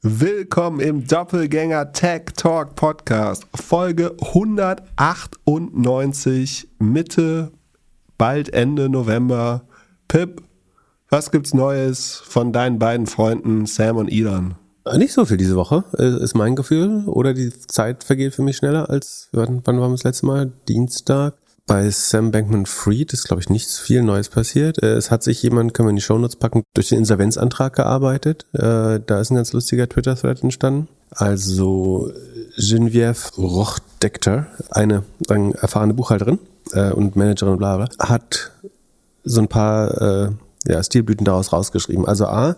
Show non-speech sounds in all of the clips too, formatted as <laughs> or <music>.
Willkommen im Doppelgänger Tech Talk Podcast, Folge 198, Mitte, bald Ende November. Pip, was gibt's Neues von deinen beiden Freunden Sam und Elon? Nicht so viel diese Woche, äh, ist mein Gefühl. Oder die Zeit vergeht für mich schneller als, wann waren wir das letzte Mal? Dienstag. Bei Sam Bankman-Fried ist, glaube ich, nichts viel Neues passiert. Äh, es hat sich jemand, können wir in die Shownotes packen, durch den Insolvenzantrag gearbeitet. Äh, da ist ein ganz lustiger Twitter-Thread entstanden. Also Geneviève Rochdekter, eine sagen, erfahrene Buchhalterin äh, und Managerin, bla bla, hat so ein paar ja, Stilblüten daraus rausgeschrieben. Also A,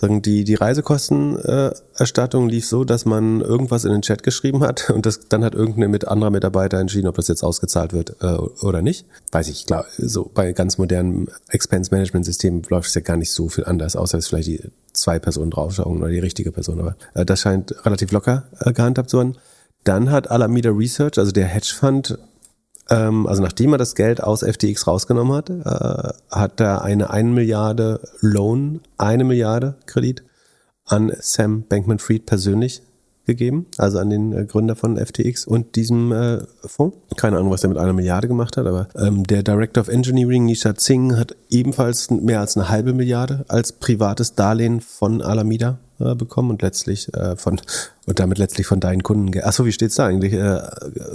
sagen die die Reisekostenerstattung lief so, dass man irgendwas in den Chat geschrieben hat und das dann hat irgendein mit anderer Mitarbeiter entschieden, ob das jetzt ausgezahlt wird äh, oder nicht. Weiß ich, klar, so bei ganz modernen Expense Management Systemen läuft es ja gar nicht so viel anders, außer dass vielleicht die zwei Personen draufschauen oder die richtige Person. Aber äh, das scheint relativ locker äh, gehandhabt zu werden. Dann hat Alameda Research, also der Hedgefonds, ähm, also nachdem er das Geld aus FTX rausgenommen hat, äh, hat er eine 1 Milliarde Loan, eine Milliarde Kredit an Sam Bankman-Fried persönlich gegeben, also an den äh, Gründer von FTX und diesem äh, Fonds. Keine Ahnung, was er mit einer Milliarde gemacht hat, aber ähm, der Director of Engineering, Nisha Singh, hat ebenfalls mehr als eine halbe Milliarde als privates Darlehen von Alameda äh, bekommen und letztlich äh, von und damit letztlich von deinen Kunden. Achso, wie steht's da eigentlich? Äh,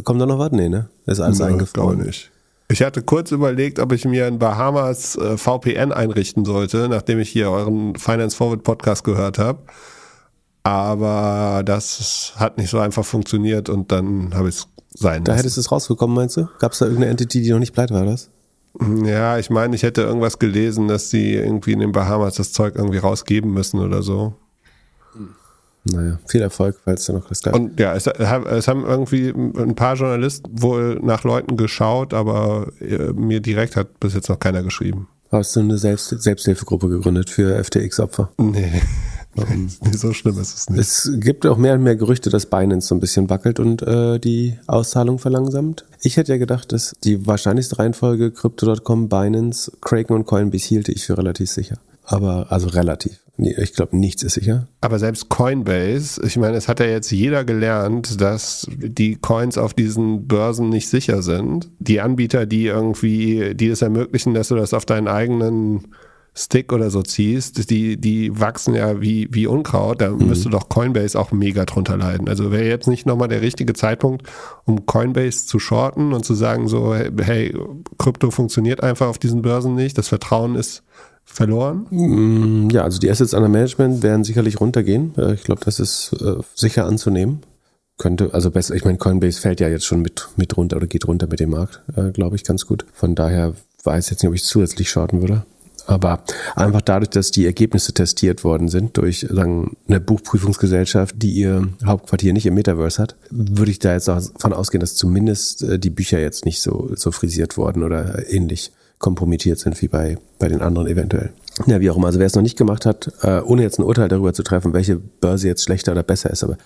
kommt da noch was? Nee, ne? Ist alles ja, eingefroren. nicht. Ich hatte kurz überlegt, ob ich mir in Bahamas äh, VPN einrichten sollte, nachdem ich hier euren Finance Forward Podcast gehört habe. Aber das hat nicht so einfach funktioniert und dann habe ich es sein Da hättest du es rausbekommen, meinst du? Gab es da irgendeine Entity, die noch nicht pleite war, das? Ja, ich meine, ich hätte irgendwas gelesen, dass sie irgendwie in den Bahamas das Zeug irgendwie rausgeben müssen oder so. Naja, viel Erfolg, falls du noch das gab. Und ja, es, es, haben irgendwie ein paar Journalisten wohl nach Leuten geschaut, aber äh, mir direkt hat bis jetzt noch keiner geschrieben. Hast du eine Selbst Selbsthilfegruppe gegründet für FTX-Opfer? Nee. <laughs> Um, so schlimm ist es nicht. Es gibt auch mehr und mehr Gerüchte, dass Binance so ein bisschen wackelt und äh, die Auszahlung verlangsamt. Ich hätte ja gedacht, dass die wahrscheinlichste Reihenfolge Crypto.com, Binance, Kraken und Coinbase hielte ich für relativ sicher. Aber also relativ. Nee, ich glaube, nichts ist sicher. Aber selbst Coinbase, ich meine, es hat ja jetzt jeder gelernt, dass die Coins auf diesen Börsen nicht sicher sind. Die Anbieter, die irgendwie, die es ermöglichen, dass du das auf deinen eigenen Stick oder so ziehst, die, die wachsen ja wie, wie Unkraut, da mhm. müsste doch Coinbase auch mega drunter leiden. Also wäre jetzt nicht nochmal der richtige Zeitpunkt, um Coinbase zu shorten und zu sagen so, hey, Krypto funktioniert einfach auf diesen Börsen nicht, das Vertrauen ist verloren? Mm, ja, also die Assets under Management werden sicherlich runtergehen. Äh, ich glaube, das ist äh, sicher anzunehmen. Könnte, also besser, ich meine, Coinbase fällt ja jetzt schon mit, mit runter oder geht runter mit dem Markt, äh, glaube ich, ganz gut. Von daher weiß jetzt nicht, ob ich zusätzlich shorten würde. Aber einfach dadurch, dass die Ergebnisse testiert worden sind durch sagen, eine Buchprüfungsgesellschaft, die ihr Hauptquartier nicht im Metaverse hat, würde ich da jetzt davon ausgehen, dass zumindest die Bücher jetzt nicht so, so frisiert wurden oder ähnlich kompromittiert sind wie bei, bei den anderen eventuell. Ja, wie auch immer. Also wer es noch nicht gemacht hat, äh, ohne jetzt ein Urteil darüber zu treffen, welche Börse jetzt schlechter oder besser ist, aber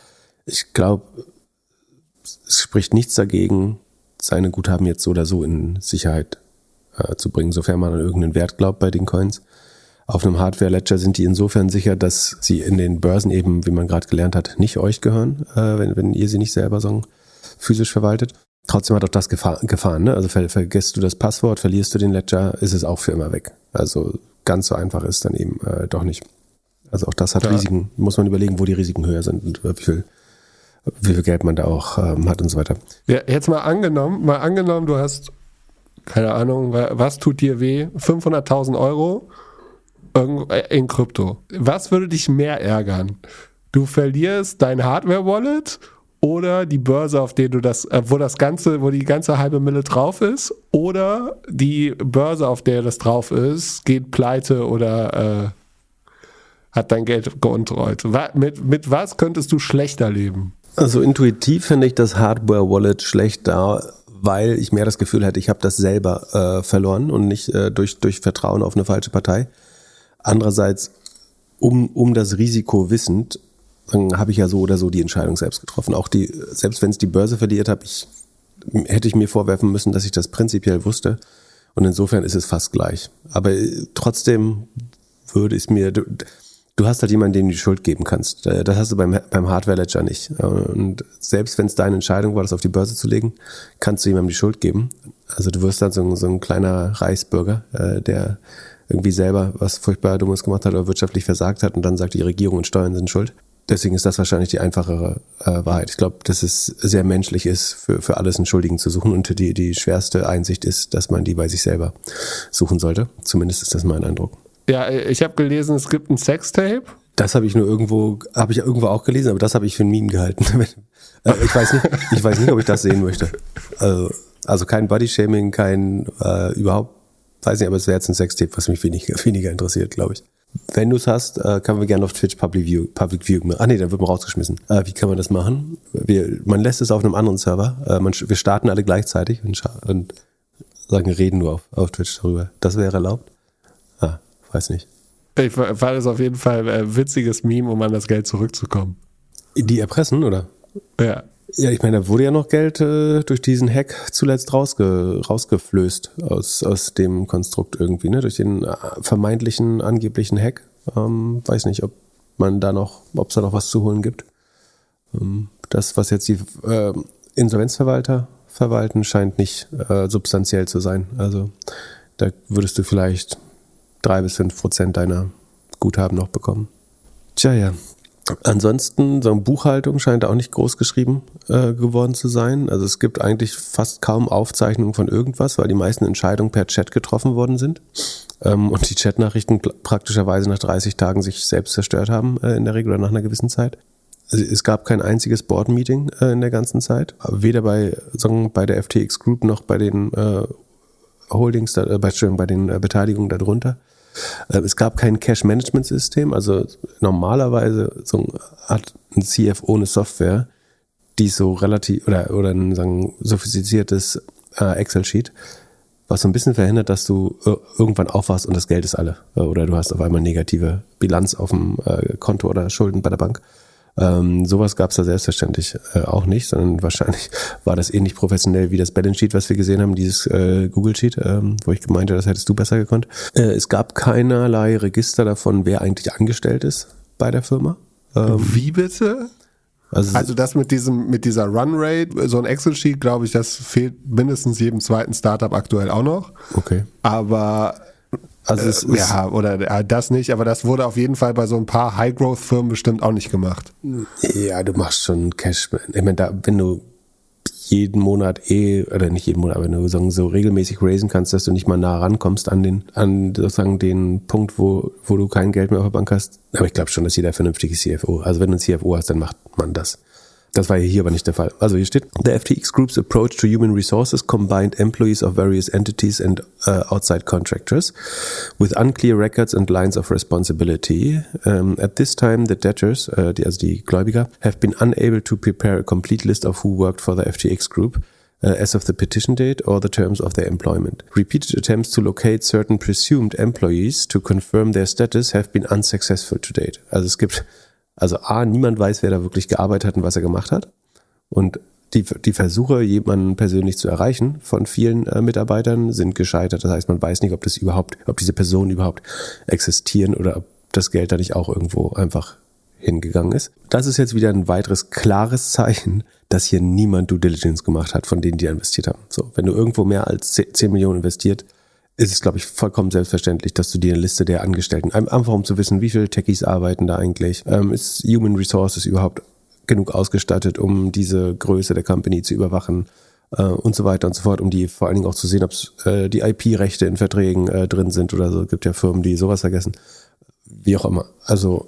ich glaube, es spricht nichts dagegen, seine Guthaben jetzt so oder so in Sicherheit äh, zu bringen, sofern man an irgendeinen Wert glaubt bei den Coins. Auf einem Hardware-Ledger sind die insofern sicher, dass sie in den Börsen eben, wie man gerade gelernt hat, nicht euch gehören, äh, wenn, wenn ihr sie nicht selber so physisch verwaltet. Trotzdem hat auch das Gefahr, Gefahren, ne? Also ver vergisst du das Passwort, verlierst du den Ledger, ist es auch für immer weg. Also ganz so einfach ist dann eben äh, doch nicht. Also auch das hat ja. Risiken. Muss man überlegen, wo die Risiken höher sind und wie viel, wie viel Geld man da auch ähm, hat und so weiter. Ja, jetzt mal angenommen, mal angenommen, du hast, keine Ahnung, was tut dir weh? 500.000 Euro in Krypto. Was würde dich mehr ärgern? Du verlierst dein Hardware-Wallet oder die Börse, auf der du das, äh, wo das ganze, wo die ganze halbe Mille drauf ist, oder die Börse, auf der das drauf ist, geht pleite oder äh, hat dein Geld geuntrollt. Mit, mit was könntest du schlechter leben? Also intuitiv finde ich das Hardware-Wallet schlechter, weil ich mehr das Gefühl hätte, ich habe das selber äh, verloren und nicht äh, durch, durch Vertrauen auf eine falsche Partei. Andererseits, um, um das Risiko wissend, habe ich ja so oder so die Entscheidung selbst getroffen. Auch die, selbst wenn es die Börse verliert habe, ich, hätte ich mir vorwerfen müssen, dass ich das prinzipiell wusste. Und insofern ist es fast gleich. Aber äh, trotzdem würde es mir, du, hast halt jemanden, dem du die Schuld geben kannst. Äh, das hast du beim, beim Hardware-Ledger nicht. Und selbst wenn es deine Entscheidung war, das auf die Börse zu legen, kannst du jemandem die Schuld geben. Also du wirst dann so, so ein kleiner Reichsbürger, äh, der irgendwie selber was furchtbar Dummes gemacht hat oder wirtschaftlich versagt hat und dann sagt, die Regierung und Steuern sind schuld. Deswegen ist das wahrscheinlich die einfachere äh, Wahrheit. Ich glaube, dass es sehr menschlich ist, für, für alles einen Schuldigen zu suchen und die, die schwerste Einsicht ist, dass man die bei sich selber suchen sollte. Zumindest ist das mein Eindruck. Ja, ich habe gelesen, es gibt ein Sextape. Das habe ich nur irgendwo, habe ich irgendwo auch gelesen, aber das habe ich für ein Meme gehalten. <laughs> Äh, ich weiß nicht, ich weiß nicht, ob ich das sehen möchte. Also, also kein Bodyshaming, kein äh, überhaupt, weiß nicht, aber es wäre jetzt ein Sextape, was mich weniger, weniger interessiert, glaube ich. Wenn du es hast, äh, können wir gerne auf Twitch Public View, Public View machen. Ah nee, dann wird man rausgeschmissen. Äh, wie kann man das machen? Wir, man lässt es auf einem anderen Server. Äh, man, wir starten alle gleichzeitig und, und sagen, reden nur auf, auf Twitch darüber. Das wäre erlaubt? Weiß nicht. Ich fand es auf jeden Fall ein witziges Meme, um an das Geld zurückzukommen. Die erpressen, oder? Ja. Ja, ich meine, da wurde ja noch Geld äh, durch diesen Hack zuletzt rausge rausgeflößt aus, aus dem Konstrukt irgendwie, ne? Durch den äh, vermeintlichen, angeblichen Hack. Ähm, weiß nicht, ob man da noch, ob es da noch was zu holen gibt. Ähm, das, was jetzt die äh, Insolvenzverwalter verwalten, scheint nicht äh, substanziell zu sein. Also da würdest du vielleicht drei bis fünf Prozent deiner Guthaben noch bekommen. Tja, ja. Ansonsten, so eine Buchhaltung scheint auch nicht groß geschrieben äh, geworden zu sein. Also es gibt eigentlich fast kaum Aufzeichnungen von irgendwas, weil die meisten Entscheidungen per Chat getroffen worden sind. Ähm, und die Chatnachrichten praktischerweise nach 30 Tagen sich selbst zerstört haben, äh, in der Regel oder nach einer gewissen Zeit. Also es gab kein einziges Board-Meeting äh, in der ganzen Zeit. Weder bei, sagen, bei der FTX Group noch bei den äh, Holdings, äh, bei, bei den äh, Beteiligungen darunter. Äh, es gab kein Cash-Management-System, also normalerweise so hat ein CFO eine Software, die so relativ oder oder ein sagen, sophistiziertes äh, Excel-Sheet, was so ein bisschen verhindert, dass du äh, irgendwann aufwachst und das Geld ist alle äh, oder du hast auf einmal negative Bilanz auf dem Konto oder Schulden bei der Bank. Ähm, sowas gab es da selbstverständlich äh, auch nicht, sondern <laughs> wahrscheinlich war das ähnlich professionell wie das Balance Sheet, was wir gesehen haben, dieses äh, Google Sheet, ähm, wo ich gemeinte, das hättest du besser gekonnt. Äh, es gab keinerlei Register davon, wer eigentlich angestellt ist bei der Firma. Ähm, wie bitte? Also, also, das mit diesem, mit dieser Runrate, so ein Excel-Sheet, glaube ich, das fehlt mindestens jedem zweiten Startup aktuell auch noch. Okay. Aber also es äh, ist, ja, oder äh, das nicht, aber das wurde auf jeden Fall bei so ein paar High-Growth-Firmen bestimmt auch nicht gemacht. Ja, du machst schon Cash. Ich meine, da, wenn du jeden Monat eh, oder nicht jeden Monat, aber wenn du so, so regelmäßig raisen kannst, dass du nicht mal nah rankommst an den, an sozusagen den Punkt, wo, wo du kein Geld mehr auf der Bank hast. Aber ich glaube schon, dass jeder vernünftige CFO, also wenn du ein CFO hast, dann macht man das. Das war hier aber nicht der Fall. Also hier steht, the FTX Group's approach to human resources combined employees of various entities and uh, outside contractors with unclear records and lines of responsibility. Um, at this time, the debtors, uh, die, also die Gläubiger, have been unable to prepare a complete list of who worked for the FTX Group. Uh, as of the petition date or the terms of their employment. Repeated attempts to locate certain presumed employees to confirm their status have been unsuccessful to date. Also es gibt also A, niemand weiß, wer da wirklich gearbeitet hat und was er gemacht hat. Und die, die Versuche, jemanden persönlich zu erreichen von vielen äh, Mitarbeitern sind gescheitert. Das heißt, man weiß nicht, ob das überhaupt, ob diese Personen überhaupt existieren oder ob das Geld da nicht auch irgendwo einfach hingegangen ist. Das ist jetzt wieder ein weiteres klares Zeichen, dass hier niemand Due Diligence gemacht hat von denen, die investiert haben. So, wenn du irgendwo mehr als 10 Millionen investiert, ist es, glaube ich, vollkommen selbstverständlich, dass du dir eine Liste der Angestellten, einfach um zu wissen, wie viele Techies arbeiten da eigentlich, ähm, ist Human Resources überhaupt genug ausgestattet, um diese Größe der Company zu überwachen äh, und so weiter und so fort, um die vor allen Dingen auch zu sehen, ob äh, die IP-Rechte in Verträgen äh, drin sind oder so. Es gibt ja Firmen, die sowas vergessen. Wie auch immer. Also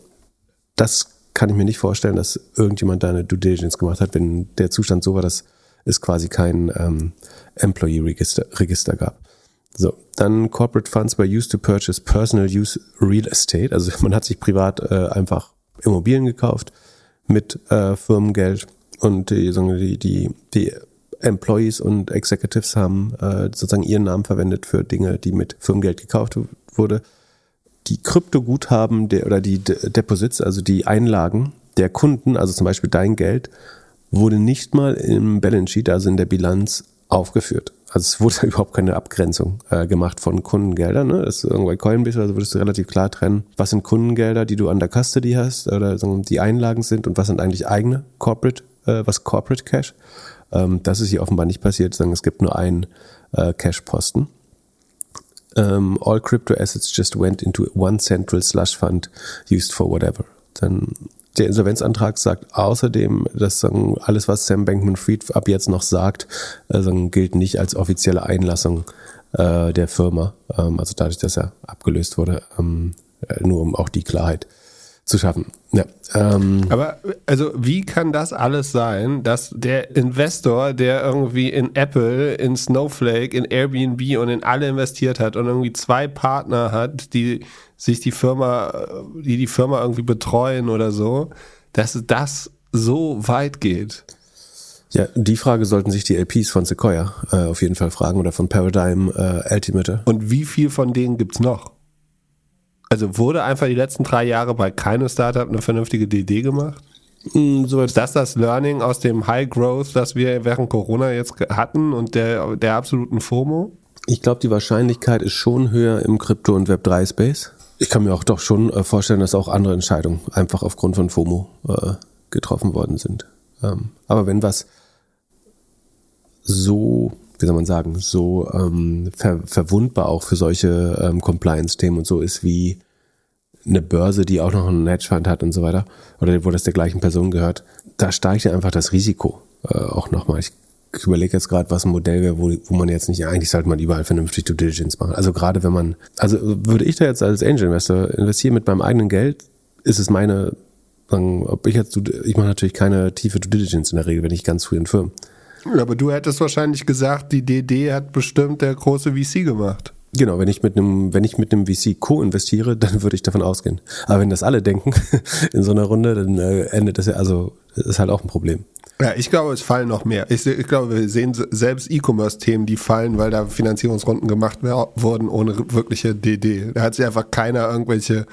das kann ich mir nicht vorstellen, dass irgendjemand da eine Due Diligence gemacht hat, wenn der Zustand so war, dass es quasi kein ähm, Employee-Register gab. So, dann Corporate Funds were used to purchase personal use real estate. Also man hat sich privat äh, einfach Immobilien gekauft mit äh, Firmengeld und die, die, die, die Employees und Executives haben äh, sozusagen ihren Namen verwendet für Dinge, die mit Firmengeld gekauft wurde. Die Kryptoguthaben der, oder die Deposits, also die Einlagen der Kunden, also zum Beispiel dein Geld, wurde nicht mal im Balance Sheet, also in der Bilanz, aufgeführt. Also es wurde <laughs> überhaupt keine Abgrenzung äh, gemacht von Kundengeldern. Ne? Das ist irgendwo Coinbase, also würdest du relativ klar trennen, was sind Kundengelder, die du an der Custody hast oder die Einlagen sind und was sind eigentlich eigene Corporate, äh, was Corporate Cash. Ähm, das ist hier offenbar nicht passiert, sondern es gibt nur einen äh, Cash-Posten. Um, ähm, all crypto assets just went into one central slush fund used for whatever. Dann der Insolvenzantrag sagt außerdem, dass alles, was Sam Bankman-Fried ab jetzt noch sagt, also gilt nicht als offizielle Einlassung äh, der Firma. Ähm, also dadurch, dass er abgelöst wurde, ähm, äh, nur um auch die Klarheit zu schaffen. Ja, ähm. Aber also wie kann das alles sein, dass der Investor, der irgendwie in Apple, in Snowflake, in Airbnb und in alle investiert hat und irgendwie zwei Partner hat, die sich die Firma, die die Firma irgendwie betreuen oder so, dass das so weit geht? Ja, die Frage sollten sich die LPs von Sequoia äh, auf jeden Fall fragen oder von Paradigm äh, Altimeter. Und wie viel von denen gibt's noch? Also wurde einfach die letzten drei Jahre bei keinem Startup eine vernünftige DD gemacht? Mm, so ist das das Learning aus dem High Growth, das wir während Corona jetzt hatten und der, der absoluten FOMO? Ich glaube, die Wahrscheinlichkeit ist schon höher im Krypto- und Web3-Space. Ich kann mir auch doch schon äh, vorstellen, dass auch andere Entscheidungen einfach aufgrund von FOMO äh, getroffen worden sind. Ähm, aber wenn was so wie soll man sagen, so ähm, ver verwundbar auch für solche ähm, Compliance-Themen und so ist wie eine Börse, die auch noch einen Hedgefund hat und so weiter, oder wo das der gleichen Person gehört, da steigt ja einfach das Risiko äh, auch nochmal. Ich überlege jetzt gerade, was ein Modell wäre, wo, wo man jetzt nicht, eigentlich sollte man überall vernünftig Due Diligence machen. Also gerade wenn man, also würde ich da jetzt als Angel Investor investieren mit meinem eigenen Geld, ist es meine, sagen, ob ich jetzt, ich mache natürlich keine tiefe Due Diligence in der Regel, wenn ich ganz früh in Firmen. Aber du hättest wahrscheinlich gesagt, die DD hat bestimmt der große VC gemacht. Genau, wenn ich mit einem, wenn ich mit einem VC co-investiere, dann würde ich davon ausgehen. Aber wenn das alle denken <laughs> in so einer Runde, dann äh, endet das ja, also ist halt auch ein Problem. Ja, ich glaube, es fallen noch mehr. Ich, ich glaube, wir sehen selbst E-Commerce-Themen, die fallen, weil da Finanzierungsrunden gemacht wurden ohne wirkliche DD. Da hat sich einfach keiner irgendwelche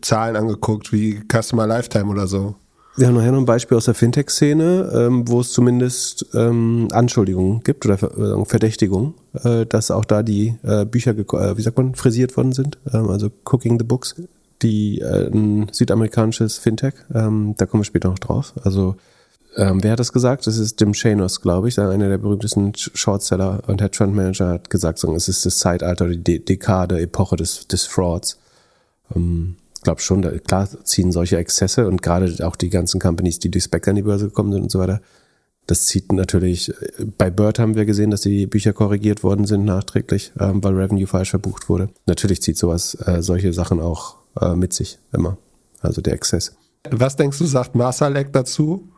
Zahlen angeguckt, wie Customer Lifetime oder so. Wir haben nachher noch ein Beispiel aus der Fintech-Szene, ähm, wo es zumindest ähm, Anschuldigungen gibt oder äh, Verdächtigungen, äh, dass auch da die äh, Bücher, äh, wie sagt man, frisiert worden sind. Ähm, also Cooking the Books, die äh, ein südamerikanisches Fintech. Ähm, da kommen wir später noch drauf. Also ähm, wer hat das gesagt? Das ist Jim Chanos, glaube ich, einer der berühmtesten Shortseller und Hedgefund-Manager hat gesagt, so, es ist das Zeitalter, die De Dekade, Epoche des, des Frauds. Ähm, glaube schon, da, klar ziehen solche Exzesse und gerade auch die ganzen Companies, die durch Spec an die Börse gekommen sind und so weiter, das zieht natürlich, bei Bird haben wir gesehen, dass die Bücher korrigiert worden sind nachträglich, ähm, weil Revenue falsch verbucht wurde. Natürlich zieht sowas, äh, solche Sachen auch äh, mit sich immer. Also der Exzess. Was denkst du, sagt Marsalek dazu,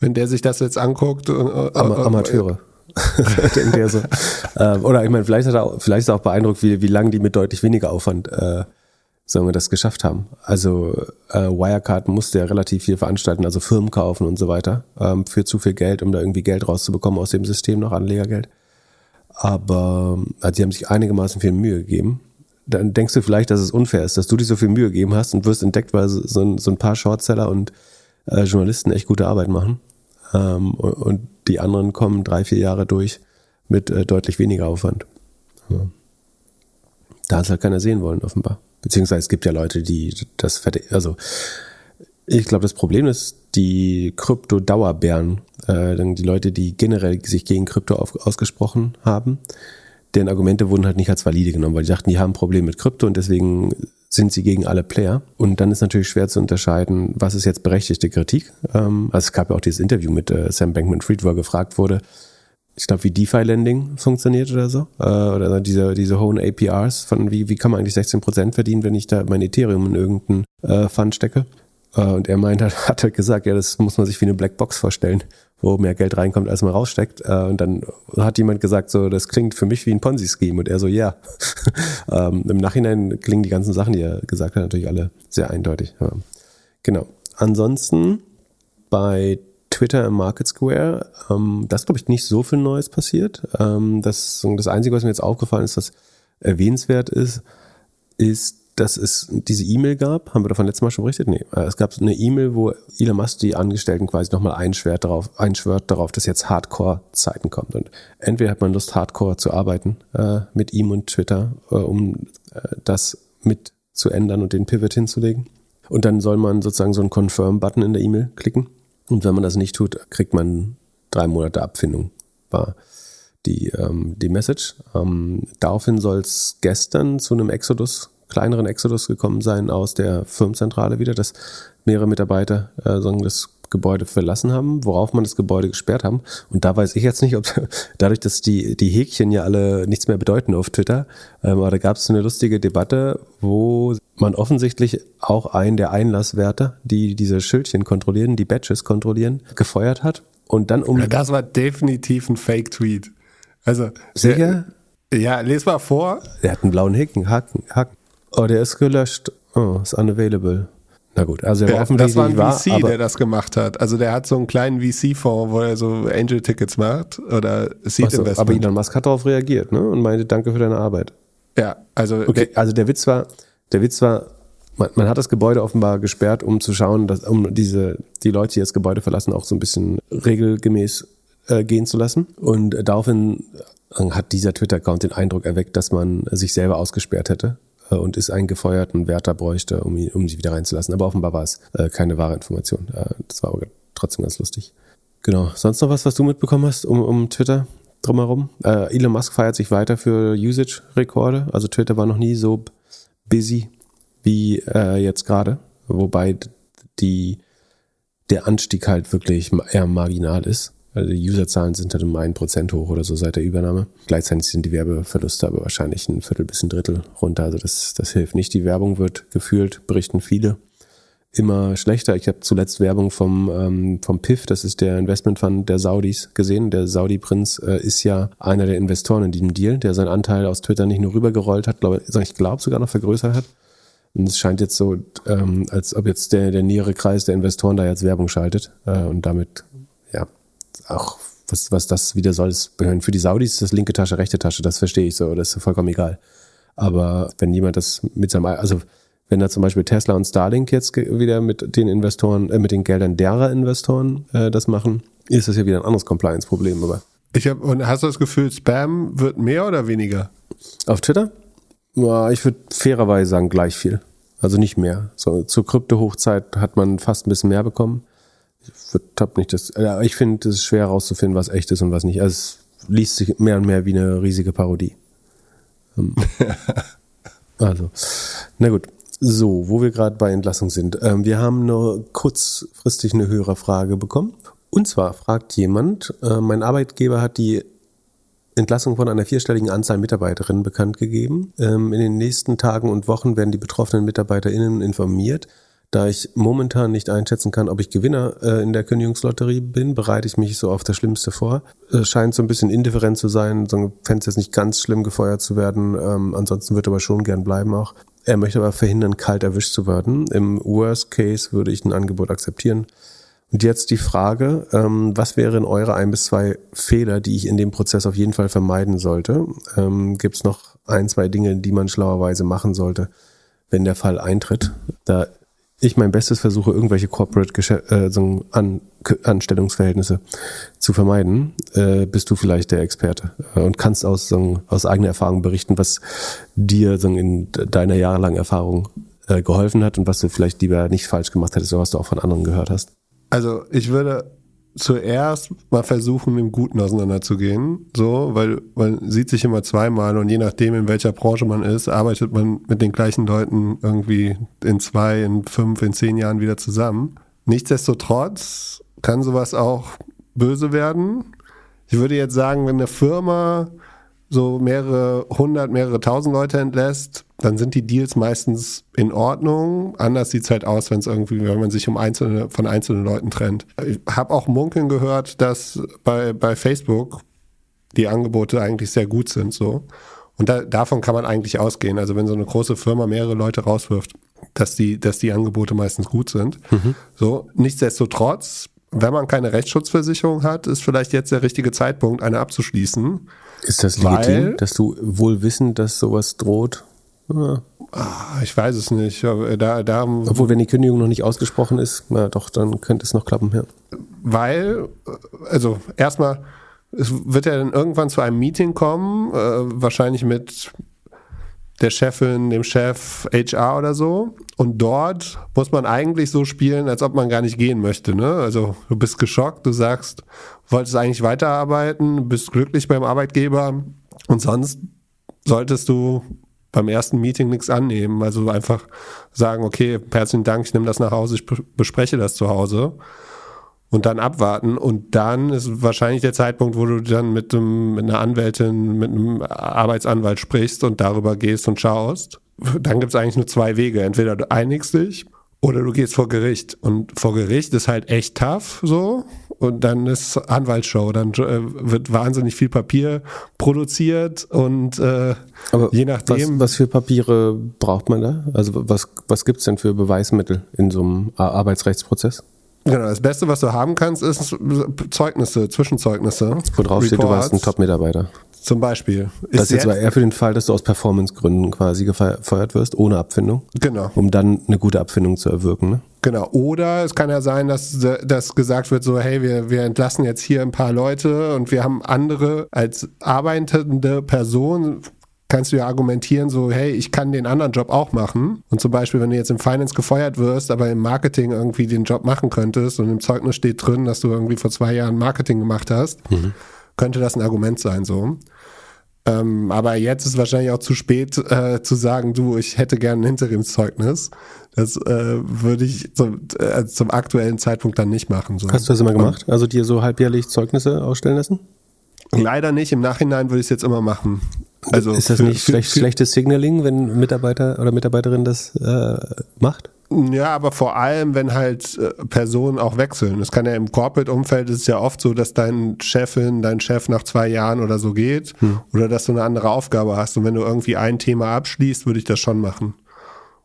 wenn der sich das jetzt anguckt? Äh, Am Amateure. <laughs> Denkt er so. äh, oder ich meine, vielleicht, hat er auch, vielleicht ist er auch beeindruckt, wie, wie lange die mit deutlich weniger Aufwand äh, sollen wir das geschafft haben. Also äh, Wirecard musste ja relativ viel veranstalten, also Firmen kaufen und so weiter, ähm, für zu viel Geld, um da irgendwie Geld rauszubekommen aus dem System, noch Anlegergeld. Aber also die haben sich einigermaßen viel Mühe gegeben. Dann denkst du vielleicht, dass es unfair ist, dass du dir so viel Mühe gegeben hast und wirst entdeckt, weil so ein, so ein paar Shortseller und äh, Journalisten echt gute Arbeit machen. Ähm, und, und, die anderen kommen drei, vier Jahre durch mit äh, deutlich weniger Aufwand. Ja. Da hat es halt keiner sehen wollen, offenbar. Beziehungsweise es gibt ja Leute, die das, also ich glaube, das Problem ist, die Krypto-Dauerbären, äh, die Leute, die generell sich gegen Krypto auf, ausgesprochen haben, deren Argumente wurden halt nicht als valide genommen, weil die dachten, die haben ein Problem mit Krypto und deswegen sind sie gegen alle Player. Und dann ist natürlich schwer zu unterscheiden, was ist jetzt berechtigte Kritik. Ähm, also es gab ja auch dieses Interview mit äh, Sam Bankman-Fried, wo er gefragt wurde, ich glaube, wie DeFi-Lending funktioniert oder so. Äh, oder diese, diese hohen APRs von wie, wie kann man eigentlich 16% verdienen, wenn ich da mein Ethereum in irgendeinen äh, Fund stecke. Äh, und er meint, <laughs> hat halt gesagt, ja, das muss man sich wie eine Blackbox vorstellen, wo mehr Geld reinkommt, als man raussteckt. Äh, und dann hat jemand gesagt, so, das klingt für mich wie ein Ponzi-Scheme. Und er so, ja. <laughs> ähm, Im Nachhinein klingen die ganzen Sachen, die er gesagt hat, natürlich alle sehr eindeutig. Ja. Genau. Ansonsten bei Twitter im Market Square. Ähm, das glaube ich nicht so viel Neues passiert. Ähm, das, das Einzige, was mir jetzt aufgefallen ist, was erwähnenswert ist, ist, dass es diese E-Mail gab. Haben wir davon letztes Mal schon berichtet? Nee. Äh, es gab eine E-Mail, wo Elon Musk die Angestellten quasi nochmal einschwört darauf, einschwört darauf, dass jetzt Hardcore-Zeiten kommt. Und entweder hat man Lust, Hardcore zu arbeiten äh, mit ihm und Twitter, äh, um äh, das mit zu ändern und den Pivot hinzulegen. Und dann soll man sozusagen so einen Confirm-Button in der E-Mail klicken. Und wenn man das nicht tut, kriegt man drei Monate Abfindung. War die, ähm, die Message. Ähm, daraufhin soll es gestern zu einem Exodus, kleineren Exodus gekommen sein aus der Firmenzentrale wieder, dass mehrere Mitarbeiter äh, sagen, das Gebäude verlassen haben, worauf man das Gebäude gesperrt haben. Und da weiß ich jetzt nicht, ob <laughs> dadurch, dass die, die Häkchen ja alle nichts mehr bedeuten auf Twitter, ähm, aber da gab es eine lustige Debatte, wo man offensichtlich auch einen der Einlasswärter, die diese Schildchen kontrollieren, die Badges kontrollieren, gefeuert hat. Und dann um. Ja, das war definitiv ein Fake-Tweet. Also. Sicher? Der, ja, les mal vor. Der hat einen blauen Haken, Haken, Haken. Oh, der ist gelöscht. Oh, ist unavailable. Na gut, also er war offensichtlich das war ein VC, war, der das gemacht hat. Also der hat so einen kleinen VC-Fonds, wo er so Angel-Tickets macht oder Seed so, Investment. Aber Elon Musk hat darauf reagiert, ne? Und meinte, danke für deine Arbeit. Ja, also okay, der, also der Witz war, der Witz war, man, man, hat das Gebäude offenbar gesperrt, um zu schauen, dass um diese die Leute, die das Gebäude verlassen, auch so ein bisschen regelgemäß äh, gehen zu lassen. Und daraufhin hat dieser Twitter-Account den Eindruck erweckt, dass man sich selber ausgesperrt hätte äh, und ist einen gefeuerten Wärter bräuchte, um, ihn, um sie wieder reinzulassen. Aber offenbar war es äh, keine wahre Information. Äh, das war aber trotzdem ganz lustig. Genau. Sonst noch was, was du mitbekommen hast um, um Twitter drumherum? Äh, Elon Musk feiert sich weiter für Usage-Rekorde. Also Twitter war noch nie so busy wie äh, jetzt gerade. Wobei die, der Anstieg halt wirklich eher marginal ist. Also die Userzahlen sind halt um ein Prozent hoch oder so seit der Übernahme. Gleichzeitig sind die Werbeverluste aber wahrscheinlich ein Viertel bis ein Drittel runter. Also das, das hilft nicht. Die Werbung wird gefühlt, berichten viele, immer schlechter. Ich habe zuletzt Werbung vom, ähm, vom PIF, das ist der Investmentfund der Saudis, gesehen. Der Saudi-Prinz äh, ist ja einer der Investoren in diesem Deal, der seinen Anteil aus Twitter nicht nur rübergerollt hat, glaube ich glaube sogar noch vergrößert hat. Und es scheint jetzt so, ähm, als ob jetzt der, der nähere Kreis der Investoren da jetzt Werbung schaltet äh, und damit auch was, was das wieder soll, ist, für die Saudis ist das linke Tasche, rechte Tasche, das verstehe ich so, das ist vollkommen egal. Aber wenn jemand das mit seinem, also wenn da zum Beispiel Tesla und Starlink jetzt wieder mit den Investoren, äh, mit den Geldern derer Investoren äh, das machen, ist das ja wieder ein anderes Compliance-Problem. Aber ich habe und hast du das Gefühl, Spam wird mehr oder weniger? Auf Twitter? Ja, ich würde fairerweise sagen gleich viel. Also nicht mehr. So, zur Krypto-Hochzeit hat man fast ein bisschen mehr bekommen. Ich hab nicht das. Ja, ich finde es schwer herauszufinden, was echt ist und was nicht. Also es liest sich mehr und mehr wie eine riesige Parodie. Ähm, <laughs> also, na gut. So, wo wir gerade bei Entlassung sind. Ähm, wir haben nur kurzfristig eine höhere Frage bekommen. Und zwar fragt jemand, äh, mein Arbeitgeber hat die Entlassung von einer vierstelligen Anzahl Mitarbeiterinnen bekannt gegeben. Ähm, in den nächsten Tagen und Wochen werden die betroffenen MitarbeiterInnen informiert. Da ich momentan nicht einschätzen kann, ob ich Gewinner äh, in der Kündigungslotterie bin, bereite ich mich so auf das Schlimmste vor. Es scheint so ein bisschen indifferent zu sein, so fände es jetzt nicht ganz schlimm, gefeuert zu werden. Ähm, ansonsten wird er aber schon gern bleiben auch. Er möchte aber verhindern, kalt erwischt zu werden. Im Worst Case würde ich ein Angebot akzeptieren. Und jetzt die Frage, ähm, was wären eure ein bis zwei Fehler, die ich in dem Prozess auf jeden Fall vermeiden sollte? Ähm, Gibt es noch ein, zwei Dinge, die man schlauerweise machen sollte, wenn der Fall eintritt? Da ich mein Bestes versuche, irgendwelche Corporate äh, so An Anstellungsverhältnisse zu vermeiden, äh, bist du vielleicht der Experte äh, und kannst aus, so, aus eigener Erfahrung berichten, was dir so in deiner jahrelangen Erfahrung äh, geholfen hat und was du vielleicht lieber nicht falsch gemacht hättest oder was du auch von anderen gehört hast. Also ich würde zuerst mal versuchen, dem Guten auseinanderzugehen, so, weil man sieht sich immer zweimal und je nachdem, in welcher Branche man ist, arbeitet man mit den gleichen Leuten irgendwie in zwei, in fünf, in zehn Jahren wieder zusammen. Nichtsdestotrotz kann sowas auch böse werden. Ich würde jetzt sagen, wenn eine Firma so mehrere hundert, mehrere tausend Leute entlässt, dann sind die Deals meistens in Ordnung. Anders sieht es halt aus, wenn es irgendwie, wenn man sich um einzelne, von einzelnen Leuten trennt. Ich habe auch munkeln gehört, dass bei, bei Facebook die Angebote eigentlich sehr gut sind, so. Und da, davon kann man eigentlich ausgehen. Also wenn so eine große Firma mehrere Leute rauswirft, dass die, dass die Angebote meistens gut sind. Mhm. So, nichtsdestotrotz, wenn man keine Rechtsschutzversicherung hat, ist vielleicht jetzt der richtige Zeitpunkt, eine abzuschließen ist das legitim, dass du wohl wissen, dass sowas droht? Ja. Ah, ich weiß es nicht. Da, da, Obwohl, wenn die Kündigung noch nicht ausgesprochen ist, na doch, dann könnte es noch klappen, ja. weil, also erstmal, es wird ja dann irgendwann zu einem Meeting kommen, äh, wahrscheinlich mit der Chefin, dem Chef, HR oder so. Und dort muss man eigentlich so spielen, als ob man gar nicht gehen möchte. Ne? Also du bist geschockt, du sagst, wolltest eigentlich weiterarbeiten, bist glücklich beim Arbeitgeber und sonst solltest du beim ersten Meeting nichts annehmen. Also einfach sagen, okay, herzlichen Dank, ich nehme das nach Hause, ich bespreche das zu Hause und dann abwarten. Und dann ist wahrscheinlich der Zeitpunkt, wo du dann mit, einem, mit einer Anwältin, mit einem Arbeitsanwalt sprichst und darüber gehst und schaust. Dann gibt es eigentlich nur zwei Wege. Entweder du einigst dich oder du gehst vor Gericht. Und vor Gericht ist halt echt tough so. Und dann ist Anwaltsshow. Dann äh, wird wahnsinnig viel Papier produziert und äh, Aber je nachdem. Was, was für Papiere braucht man da? Also was, was gibt's denn für Beweismittel in so einem Ar- Arbeitsrechtsprozess? Genau, das Beste, was du haben kannst, ist Zeugnisse, Zwischenzeugnisse. Wo drauf steht, du warst ein. Top-Mitarbeiter. Zum Beispiel. Das ist jetzt aber eher für den Fall, dass du aus Performancegründen quasi gefeuert wirst, ohne Abfindung, Genau, um dann eine gute Abfindung zu erwirken. Ne? genau. Oder es kann ja sein, dass, dass gesagt wird so, hey, wir, wir entlassen jetzt hier ein paar Leute und wir haben andere als arbeitende Person, kannst du ja argumentieren so, hey, ich kann den anderen Job auch machen. Und zum Beispiel, wenn du jetzt im Finance gefeuert wirst, aber im Marketing irgendwie den Job machen könntest und im Zeugnis steht drin, dass du irgendwie vor zwei Jahren Marketing gemacht hast, könnte das ein Argument sein so. Ähm, aber jetzt ist wahrscheinlich auch zu spät äh, zu sagen, du, ich hätte gerne ein Interimszeugnis. Das äh, würde ich zum, äh, zum aktuellen Zeitpunkt dann nicht machen. So. Hast du das immer gemacht? Also dir so halbjährlich Zeugnisse ausstellen lassen? Leider nicht. Im Nachhinein würde ich es jetzt immer machen. Also ist das für- nicht für- schlecht, für- schlechtes Signaling, wenn Mitarbeiter oder Mitarbeiterin das äh, macht? Ja, aber vor allem, wenn halt äh, Personen auch wechseln. Es kann ja im Corporate-Umfeld ist es ja oft so, dass dein Chefin, dein Chef nach zwei Jahren oder so geht oder dass du eine andere Aufgabe hast. Und wenn du irgendwie ein Thema abschließt, würde ich das schon machen.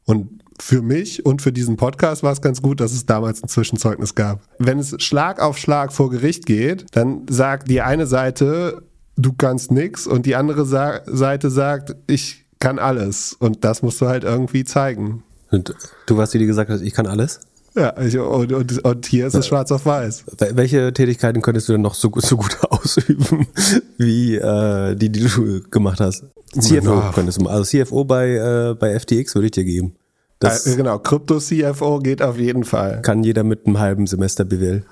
Und für mich und für diesen Podcast war es ganz gut, dass es damals ein Zwischenzeugnis gab. Wenn es Schlag auf Schlag vor Gericht geht, dann sagt die eine Seite, du kannst nix und die andere Sa Seite sagt, ich kann alles. Und das musst du halt irgendwie zeigen. Und du warst die, die gesagt hast, ich kann alles? Ja, ich, und, und, und hier ist es schwarz auf weiß. Wel- Welche Tätigkeiten könntest du denn noch so, gut- so gut <laughs> ausüben, wie äh, die, die du gemacht hast? CFO Ja. könntest du, also CFO bei, äh, bei FTX würde ich dir geben. Das äh, genau, Krypto-CFO geht auf jeden Fall. kann jeder mit einem halben Semester BWL.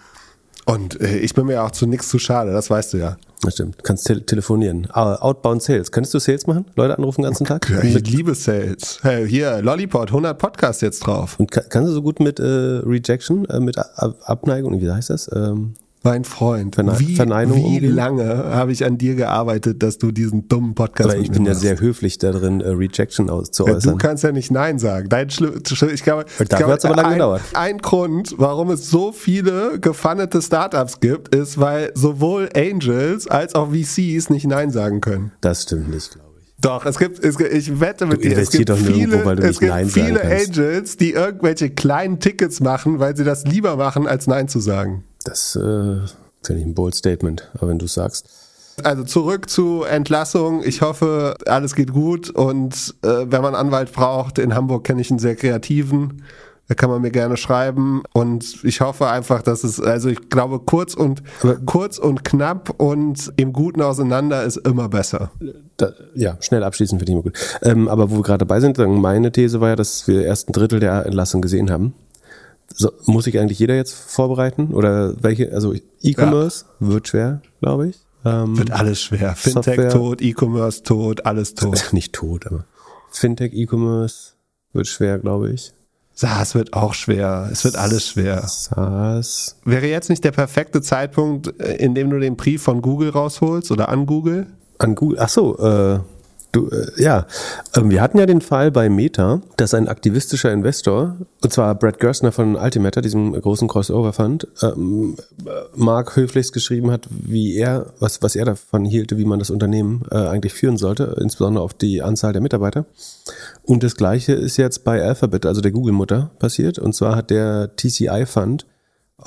Und äh, ich bin mir auch zu nichts zu schade, das weißt du ja. Das stimmt. Kannst te telefonieren. Ah, Outbound Sales. Könntest du Sales machen? Leute anrufen den ganzen Tag? Ich Mit, liebe Sales. Hey, hier, Lollipop, 100 Podcasts jetzt drauf. und ka kannst du so gut mit äh, Rejection, äh, mit A Abneigung, wie heißt das? Ähm, Mein Freund, Verne- wie, Verneinung wie umgehen? lange habe ich an dir gearbeitet, dass du diesen dummen Podcast aber ich bin mir ja machst? sehr höflich darin, äh, Rejection Ja, auszuäußern. du kannst ja nicht Nein sagen. Dein Schli- ich glaube, Dafür glaube, hat's aber lange ein, gedauert. Ein Grund, warum es so viele gefundete Startups gibt, ist, weil sowohl Angels als auch VCs nicht Nein sagen können. das stimmt nicht, glaube ich. Doch, es gibt, es, gibt- ich wette mit dir, es gibt viele, weil du es gibt Nein viele. Angels, die irgendwelche kleinen Tickets machen, weil sie das lieber machen, als Nein zu sagen. Das äh, finde ich ein bold Statement, aber wenn du sagst. Also zurück zu Entlassung. Ich hoffe, alles geht gut und äh, wenn man Anwalt braucht, in Hamburg kenne ich einen sehr kreativen. Da kann man mir gerne schreiben und ich hoffe einfach, dass es, also ich glaube, kurz und kurz und knapp und im Guten auseinander ist immer besser. Da, ja, schnell abschließen finde ich immer gut. Ähm, aber wo wir gerade dabei sind, meine These war ja, dass wir erst ein Drittel der Entlassung gesehen haben. So, muss sich eigentlich jeder jetzt vorbereiten? Oder welche, also E-Commerce wird schwer, glaube ich. Ähm, Wird alles schwer. Fintech Software. tot, E-Commerce tot, alles tot. nicht tot, aber Fintech, E-Commerce wird schwer, glaube ich. SaaS wird auch schwer. Es wird alles schwer. SaaS. Wäre jetzt nicht der perfekte Zeitpunkt, äh, in dem du den Brief von Google rausholst oder an Google? An Google, ach so, äh, du, äh, ja, ähm, wir hatten ja den Fall bei Meta, dass ein aktivistischer Investor, und zwar Brad Gerstner von Altimeter, diesem großen Crossover-Fund, ähm, äh, Mark höflichst geschrieben hat, wie er, was, was er davon hielte, wie man das Unternehmen äh, eigentlich führen sollte, insbesondere auf die Anzahl der Mitarbeiter. Und das Gleiche ist jetzt bei Alphabet, also der Google-Mutter, passiert. Und zwar hat der TCI-Fund,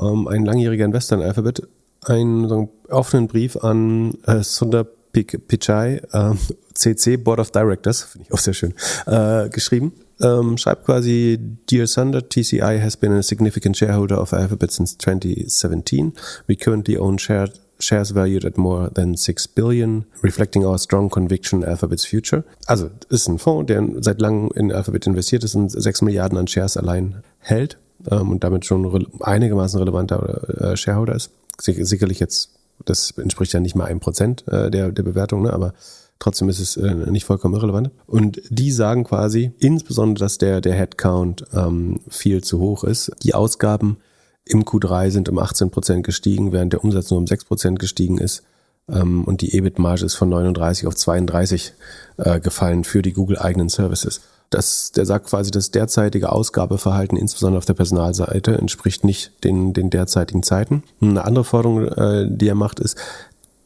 ähm, ein langjähriger Investor in Alphabet, einen so einen offenen Brief an äh, Sundar Pichai, äh, CC Board of Directors, finde ich auch sehr schön, äh, geschrieben. Ähm, schreibt quasi, Dear Sunder, TCI has been a significant shareholder of Alphabet since 2017. We currently own shared shares valued at more than 6 billion, reflecting our strong conviction in Alphabet's future. Also, ist ein Fonds, der seit langem in Alphabet investiert ist und 6 Milliarden an Shares allein hält ähm, und damit schon re einigermaßen relevanter äh, Shareholder ist. Sicherlich jetzt, das entspricht ja nicht mal einem Prozent äh, der, der Bewertung, ne? aber trotzdem ist es äh, nicht vollkommen irrelevant. Und die sagen quasi, insbesondere, dass der, der Headcount ähm, viel zu hoch ist. Die Ausgaben im Q3 sind um 18 Prozent gestiegen, während der Umsatz nur um 6 Prozent gestiegen ist. Ähm, und die EBIT-Marge ist von 39 auf 32 äh, gefallen für die Google-eigenen Services. Das, der sagt quasi, das derzeitige Ausgabeverhalten, insbesondere auf der Personalseite, entspricht nicht den, den derzeitigen Zeiten. Eine andere Forderung, äh, die er macht, ist,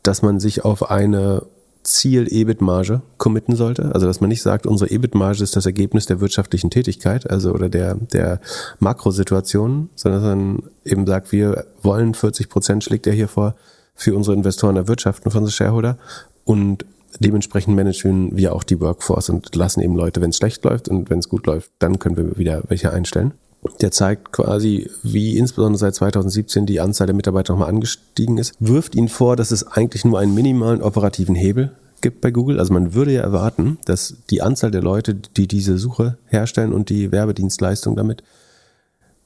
dass man sich auf eine Ziel-EBIT-Marge committen sollte. Also dass man nicht sagt, unsere EBIT-Marge ist das Ergebnis der wirtschaftlichen Tätigkeit, also oder der, der Makrosituation, sondern dass man eben sagt, wir wollen 40 Prozent, schlägt er hier vor, für unsere Investoren erwirtschaften, für unsere Shareholder und dementsprechend managen wir auch die Workforce und lassen eben Leute, wenn es schlecht läuft und wenn es gut läuft, dann können wir wieder welche einstellen. Der zeigt quasi, wie insbesondere seit 2017 die Anzahl der Mitarbeiter nochmal angestiegen ist, wirft ihnen vor, dass es eigentlich nur einen minimalen operativen Hebel gibt bei Google. Also man würde ja erwarten, dass die Anzahl der Leute, die diese Suche herstellen und die Werbedienstleistung damit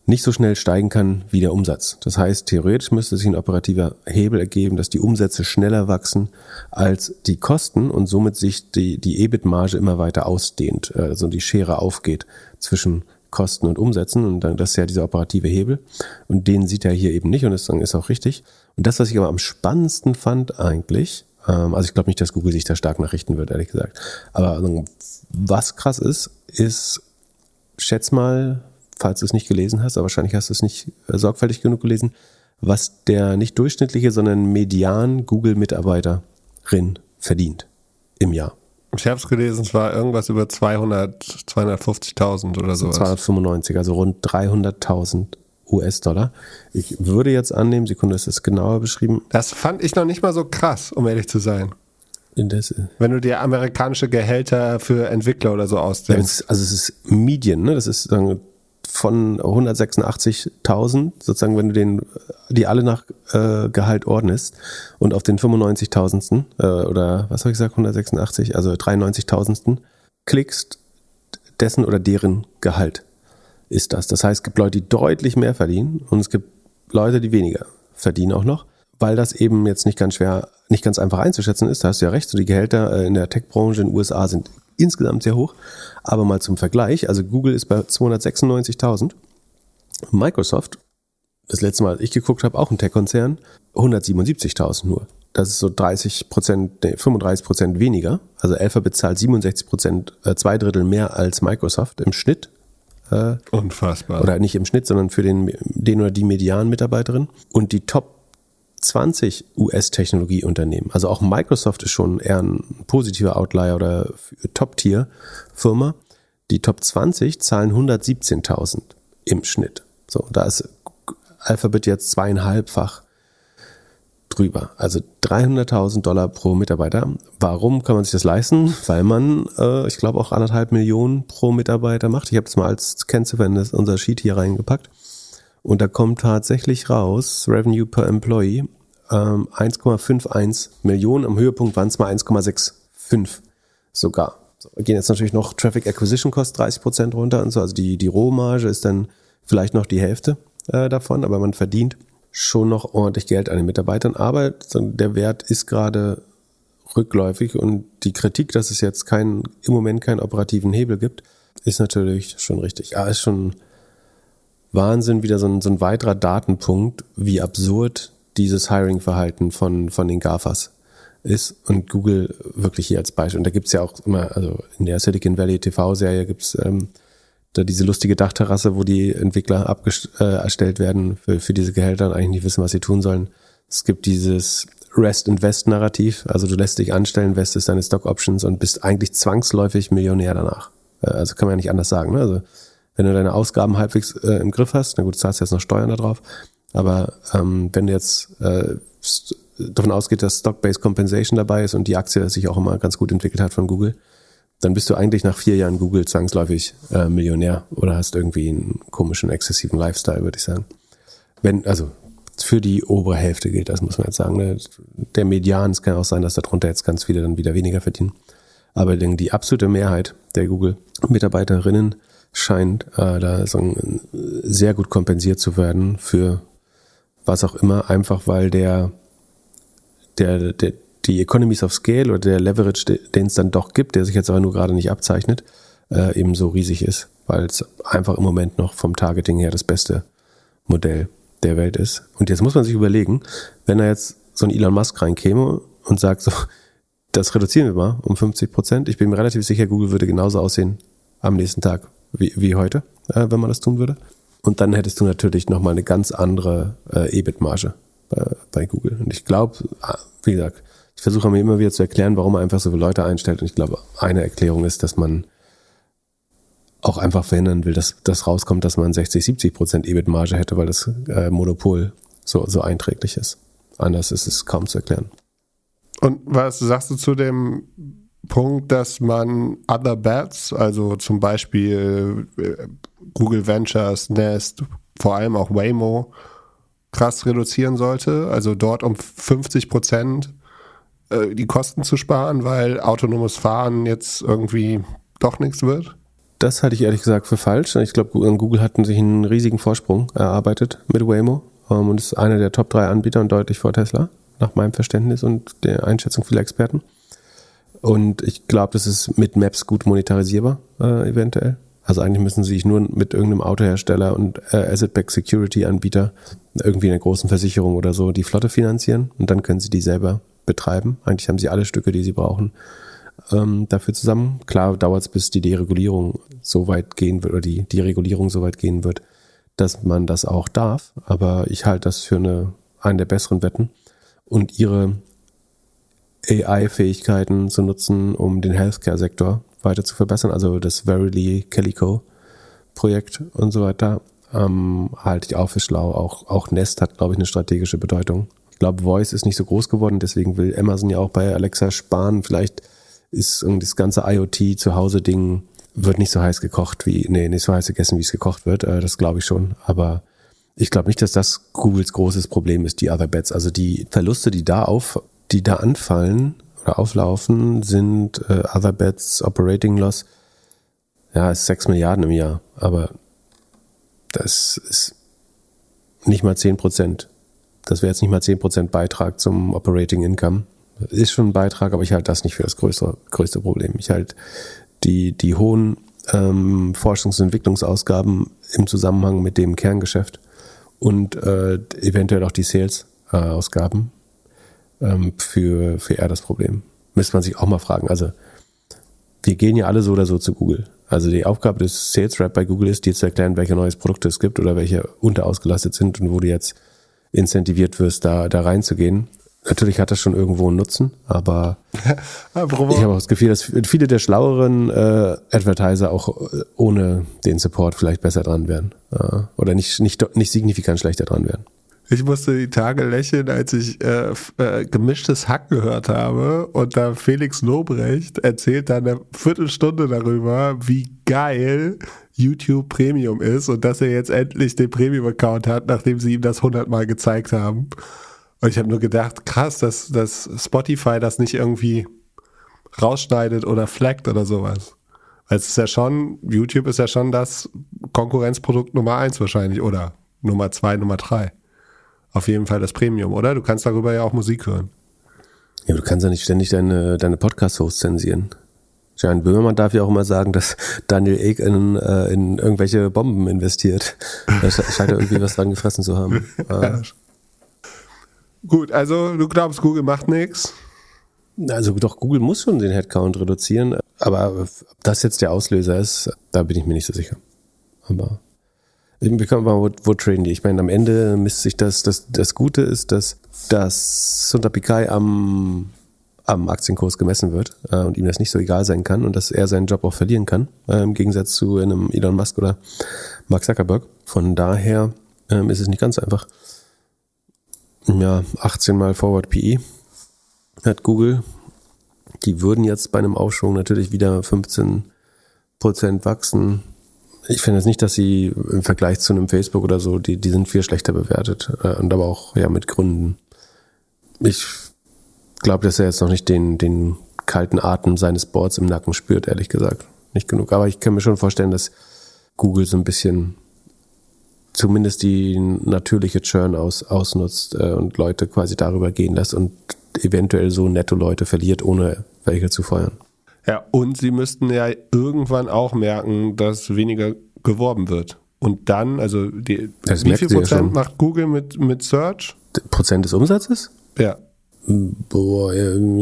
nicht so schnell steigen kann wie der Umsatz. Das heißt, theoretisch müsste sich ein operativer Hebel ergeben, dass die Umsätze schneller wachsen als die Kosten und somit sich die, die EBIT-Marge immer weiter ausdehnt, also die Schere aufgeht zwischen Kosten und Umsätzen und dann, das ist ja dieser operative Hebel und den sieht er hier eben nicht und das ist auch richtig. Und das, was ich aber am spannendsten fand eigentlich, ähm, also ich glaube nicht, dass Google sich da stark nachrichten wird, ehrlich gesagt, aber was krass ist, ist, schätz mal, falls du es nicht gelesen hast, aber wahrscheinlich hast du es nicht äh, sorgfältig genug gelesen, was der nicht durchschnittliche, sondern median Google-Mitarbeiterin verdient im Jahr. Ich habe es gelesen, es war irgendwas über 200, 250.000 oder sowas. 295, also rund 300.000 US-Dollar. Ich würde jetzt annehmen, Sekunde, es ist genauer beschrieben. Das fand ich noch nicht mal so krass, um ehrlich zu sein. Das, Wenn du dir amerikanische Gehälter für Entwickler oder so ausdenkst. also es ist Medien, ne? Das ist sagen, von 186.000, sozusagen, wenn du den, die alle nach äh, Gehalt ordnest und auf den 95.000. Äh, oder was habe ich gesagt, 186, also 93.000. klickst, dessen oder deren Gehalt ist das. Das heißt, es gibt Leute, die deutlich mehr verdienen und es gibt Leute, die weniger verdienen auch noch, weil das eben jetzt nicht ganz schwer, nicht ganz einfach einzuschätzen ist. Da hast du ja recht, so die Gehälter äh, in der Tech-Branche in den USA sind insgesamt sehr hoch. Aber mal zum Vergleich, also Google ist bei 296.000, Microsoft, das letzte Mal, als ich geguckt habe, auch ein Tech-Konzern, 177.000 nur. Das ist so 30 Prozent, nee, 35 Prozent weniger. Also Alphabet zahlt 67 Prozent, äh, zwei Drittel mehr als Microsoft im Schnitt. Äh, Unfassbar. Oder nicht im Schnitt, sondern für den, den oder die Median-Mitarbeiterin. Und die Top 20 US-Technologieunternehmen. Also auch Microsoft ist schon eher ein positiver Outlier oder Top-Tier-Firma. Die Top 20 zahlen 117.000 im Schnitt. So, da ist Alphabet jetzt zweieinhalbfach drüber. Also 300.000 Dollar pro Mitarbeiter. Warum kann man sich das leisten? Weil man, äh, ich glaube, auch anderthalb Millionen pro Mitarbeiter macht. Ich habe das mal als Kennziffer in unser Sheet hier reingepackt. Und da kommt tatsächlich raus, Revenue per Employee, ähm, 1,51 Millionen. Am Höhepunkt waren es mal 1,65 sogar. So, gehen jetzt natürlich noch Traffic Acquisition Cost 30 Prozent runter und so. Also die, die Rohmarge ist dann vielleicht noch die Hälfte äh, davon, aber man verdient schon noch ordentlich Geld an den Mitarbeitern. Aber der Wert ist gerade rückläufig und die Kritik, dass es jetzt keinen, im Moment keinen operativen Hebel gibt, ist natürlich schon richtig. Ja, ist schon Wahnsinn, wieder so ein, so ein weiterer Datenpunkt, wie absurd dieses Hiring-Verhalten von, von den GAFAs ist und Google wirklich hier als Beispiel. Und da gibt's ja auch immer, also in der Silicon Valley TV-Serie gibt's ähm, da diese lustige Dachterrasse, wo die Entwickler abgestellt äh, werden für, für diese Gehälter und eigentlich nicht wissen, was sie tun sollen. Es gibt dieses Rest and Vest Narrativ, also du lässt dich anstellen, vestest deine Stock Options und bist eigentlich zwangsläufig Millionär danach. Äh, also kann man ja nicht anders sagen. Ne? Also wenn du deine Ausgaben halbwegs äh, im Griff hast, na gut, zahlst jetzt noch Steuern da drauf, aber ähm, wenn du jetzt äh, davon ausgeht, dass Stock-Based Compensation dabei ist und die Aktie sich auch immer ganz gut entwickelt hat von Google, dann bist du eigentlich nach vier Jahren Google zwangsläufig äh, Millionär oder hast irgendwie einen komischen, exzessiven Lifestyle, würde ich sagen. Wenn, also für die obere Hälfte gilt das, muss man jetzt sagen. Ne? Der Median, es kann auch sein, dass darunter jetzt ganz viele dann wieder weniger verdienen. Aber die absolute Mehrheit der Google-Mitarbeiterinnen scheint äh, da so ein, sehr gut kompensiert zu werden für was auch immer, einfach weil der, der, der, die Economies of Scale oder der Leverage, den es dann doch gibt, der sich jetzt aber nur gerade nicht abzeichnet, äh, eben so riesig ist, weil es einfach im Moment noch vom Targeting her das beste Modell der Welt ist. Und jetzt muss man sich überlegen, wenn da jetzt so ein Elon Musk reinkäme und sagt so, das reduzieren wir mal um 50 Prozent. Ich bin mir relativ sicher, Google würde genauso aussehen am nächsten Tag wie, wie heute, äh, wenn man das tun würde. Und dann hättest du natürlich nochmal eine ganz andere äh, EBIT-Marge bei, bei Google. Und ich glaube, ah, wie gesagt, ich versuche mir immer wieder zu erklären, warum man einfach so viele Leute einstellt. Und ich glaube, eine Erklärung ist, dass man auch einfach verhindern will, dass das rauskommt, dass man 60, 70 Prozent EBIT-Marge hätte, weil das äh, Monopol so, so einträglich ist. Anders ist es kaum zu erklären. Und was sagst du zu dem Punkt, dass man Other Bets, also zum Beispiel äh, Google Ventures, Nest, vor allem auch Waymo, krass reduzieren sollte? Also dort um 50 Prozent äh, die Kosten zu sparen, weil autonomes Fahren jetzt irgendwie doch nichts wird? Das halte ich ehrlich gesagt für falsch. Ich glaube, Google hat sich einen riesigen Vorsprung erarbeitet mit Waymo ähm, und ist einer der Top 3 Anbieter und deutlich vor Tesla, nach meinem Verständnis und der Einschätzung vieler Experten. Und ich glaube, das ist mit Maps gut monetarisierbar, äh, eventuell. Also eigentlich müssen sie sich nur mit irgendeinem Autohersteller und äh, Asset-Backed Security-Anbieter irgendwie einer großen Versicherung oder so die Flotte finanzieren und dann können sie die selber betreiben. Eigentlich haben sie alle Stücke, die sie brauchen, ähm, dafür zusammen. Klar dauert es, bis die Deregulierung so weit gehen wird oder die, die so weit gehen wird, dass man das auch darf. Aber ich halte das für eine, einen der besseren Wetten. Und ihre AI-Fähigkeiten zu nutzen, um den Healthcare-Sektor weiter zu verbessern, also das Verily Calico Projekt und so weiter, ähm, halte ich auch für schlau. Auch, auch Nest hat, glaube ich, eine strategische Bedeutung. Ich glaube, Voice ist nicht so groß geworden, deswegen will Amazon ja auch bei Alexa sparen. Vielleicht ist das ganze IoT zu Hause Ding wird nicht so heiß gekocht wie, nee, nicht so heiß gegessen, wie es gekocht wird. Äh, das glaube ich schon. Aber ich glaube nicht, dass das Googles großes Problem ist, die Other Bets. Also die Verluste, die da auf, die da anfallen oder auflaufen, sind äh, Other Bets Operating Loss. Ja, ist 6 Milliarden im Jahr. Aber das ist nicht mal 10 Prozent. Das wäre jetzt nicht mal 10 Prozent Beitrag zum Operating Income ist schon ein Beitrag, aber ich halte das nicht für das größte, größte Problem. Ich halte die, die hohen ähm, Forschungs- und Entwicklungsausgaben im Zusammenhang mit dem Kerngeschäft und äh, eventuell auch die Sales-Ausgaben ähm, für, für eher das Problem. Müsste man sich auch mal fragen. Also wir gehen ja alle so oder so zu Google. Also die Aufgabe des Sales Rep bei Google ist, dir zu erklären, welche neues Produkte es gibt oder welche unterausgelastet sind und wo du jetzt incentiviert wirst, da, da reinzugehen. Natürlich hat das schon irgendwo einen Nutzen, aber <laughs> ich habe auch das Gefühl, dass viele der schlaueren äh, Advertiser auch äh, ohne den Support vielleicht besser dran wären. Äh, oder nicht, nicht, nicht signifikant schlechter dran wären. Ich musste die Tage lächeln, als ich äh, äh, gemischtes Hack gehört habe und da Felix Lobrecht erzählt dann eine Viertelstunde darüber, wie geil YouTube Premium ist und dass er jetzt endlich den Premium-Account hat, nachdem sie ihm das hundertmal gezeigt haben. Und ich habe nur gedacht, krass, dass, dass Spotify das nicht irgendwie rausschneidet oder flaggt oder sowas. Weil es ist ja schon, YouTube ist ja schon das Konkurrenzprodukt Nummer eins wahrscheinlich oder Nummer zwei, Nummer drei. Auf jeden Fall das Premium, oder? Du kannst darüber ja auch Musik hören. Ja, du kannst ja nicht ständig deine, deine Podcast-Hosts zensieren. Jan Böhmermann darf ja auch immer sagen, dass Daniel Ek in, äh, in irgendwelche Bomben investiert. Da scheint er irgendwie was dran gefressen zu haben. <laughs> ja. Gut, also du glaubst, Google macht nichts? Also doch, Google muss schon den Headcount reduzieren, aber ob das jetzt der Auslöser ist, da bin ich mir nicht so sicher. Aber wir können mal, wo, wo traden die? Ich meine, am Ende misst sich das, das, das Gute ist, dass, dass Sundar Pichai am, am Aktienkurs gemessen wird äh, und ihm das nicht so egal sein kann und dass er seinen Job auch verlieren kann, äh, im Gegensatz zu einem Elon Musk oder Mark Zuckerberg. Von daher ähm, ist es nicht ganz einfach. ja, 18 mal Forward PE hat Google. Die würden jetzt bei einem Aufschwung natürlich wieder 15 Prozent wachsen. Ich finde jetzt nicht, dass sie im Vergleich zu einem Facebook oder so, die, die sind viel schlechter bewertet äh, und aber auch ja mit Gründen. Ich glaube, dass er jetzt noch nicht den, den kalten Atem seines Boards im Nacken spürt, ehrlich gesagt. Nicht genug. Aber ich kann mir schon vorstellen, dass Google so ein bisschen zumindest die natürliche Churn aus, ausnutzt äh, und Leute quasi darüber gehen lässt und eventuell so netto Leute verliert, ohne welche zu feuern. Ja, und sie müssten ja irgendwann auch merken, dass weniger geworben wird. Und dann, also die, wie viel Prozent ja macht Google mit, mit Search? Prozent des Umsatzes? Ja. Boah,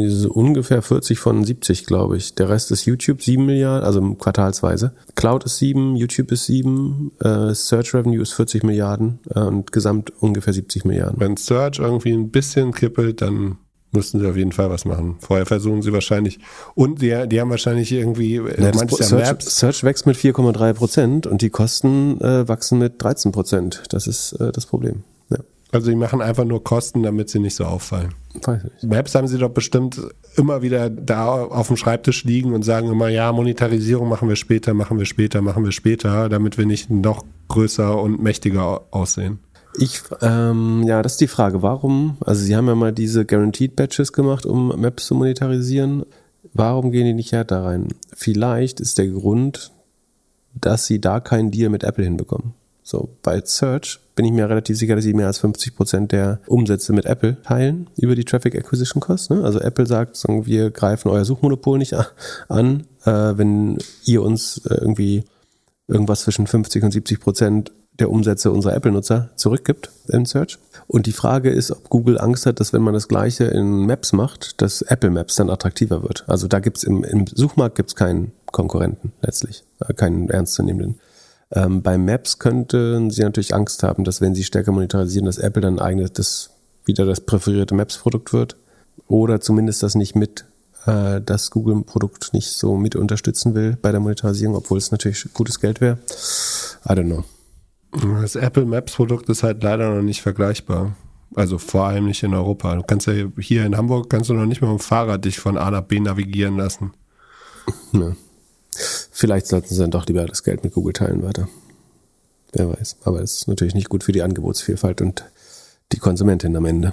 so ungefähr 40 von 70, glaube ich. Der Rest ist YouTube, 7 Milliarden, also quartalsweise. Cloud ist 7, YouTube ist 7, äh, Search Revenue ist 40 Milliarden äh, und gesamt ungefähr 70 Milliarden. Wenn Search irgendwie ein bisschen kippelt, dann müssten sie auf jeden Fall was machen. Vorher versuchen sie wahrscheinlich, und die, die haben wahrscheinlich irgendwie, äh, ja, Search, Search, wächst mit 4,3 Prozent und die Kosten äh, wachsen mit 13 Prozent. Das ist äh, das Problem. Ja. Also die machen einfach nur Kosten, damit sie nicht so auffallen. Weiß nicht. Maps haben sie doch bestimmt immer wieder da auf dem Schreibtisch liegen und sagen immer, ja, Monetarisierung machen wir später, machen wir später, machen wir später, damit wir nicht noch größer und mächtiger aussehen. Ich, ähm, ja, das ist die Frage. Warum? Also Sie haben ja mal diese Guaranteed Batches gemacht, um Maps zu monetarisieren. Warum gehen die nicht härter rein? Vielleicht ist der Grund, dass Sie da keinen Deal mit Apple hinbekommen. So, bei Search bin ich mir relativ sicher, dass sie mehr als 50 Prozent der Umsätze mit Apple teilen über die Traffic Acquisition Cost. Ne? Also Apple sagt, sagen, wir greifen euer Suchmonopol nicht an, äh, wenn ihr uns äh, irgendwie irgendwas zwischen 50 und 70 Prozent der Umsätze unserer Apple-Nutzer zurückgibt in Search. Und die Frage ist, ob Google Angst hat, dass wenn man das gleiche in Maps macht, dass Apple Maps dann attraktiver wird. Also da gibt's im, im Suchmarkt gibt's keinen Konkurrenten letztlich, äh, keinen ernstzunehmenden. Ähm, bei Maps könnten sie natürlich Angst haben, dass wenn sie stärker monetarisieren, dass Apple dann eigenes das wieder das präferierte Maps-Produkt wird. Oder zumindest das nicht mit äh, das Google-Produkt nicht so mit unterstützen will bei der Monetarisierung, obwohl es natürlich gutes Geld wäre. I don't know. Das Apple Maps Produkt ist halt leider noch nicht vergleichbar. Also vor allem nicht in Europa. Du kannst ja hier in Hamburg kannst du noch nicht mal mit dem Fahrrad dich von A nach B navigieren lassen. <laughs> Ja. Vielleicht sollten sie dann doch lieber das Geld mit Google teilen weiter. Wer weiß. Aber es ist natürlich nicht gut für die Angebotsvielfalt und die Konsumentin am Ende.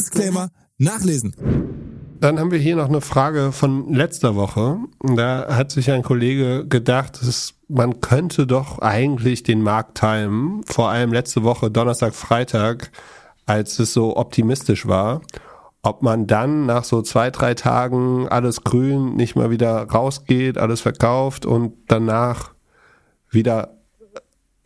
Disclaimer nachlesen. Dann haben wir hier noch eine Frage von letzter Woche. Da hat sich ein Kollege gedacht, man könnte doch eigentlich den Markt timen, vor allem letzte Woche, Donnerstag, Freitag, als es so optimistisch war. Ob man dann nach so zwei, drei Tagen alles grün nicht mal wieder rausgeht, alles verkauft und danach wieder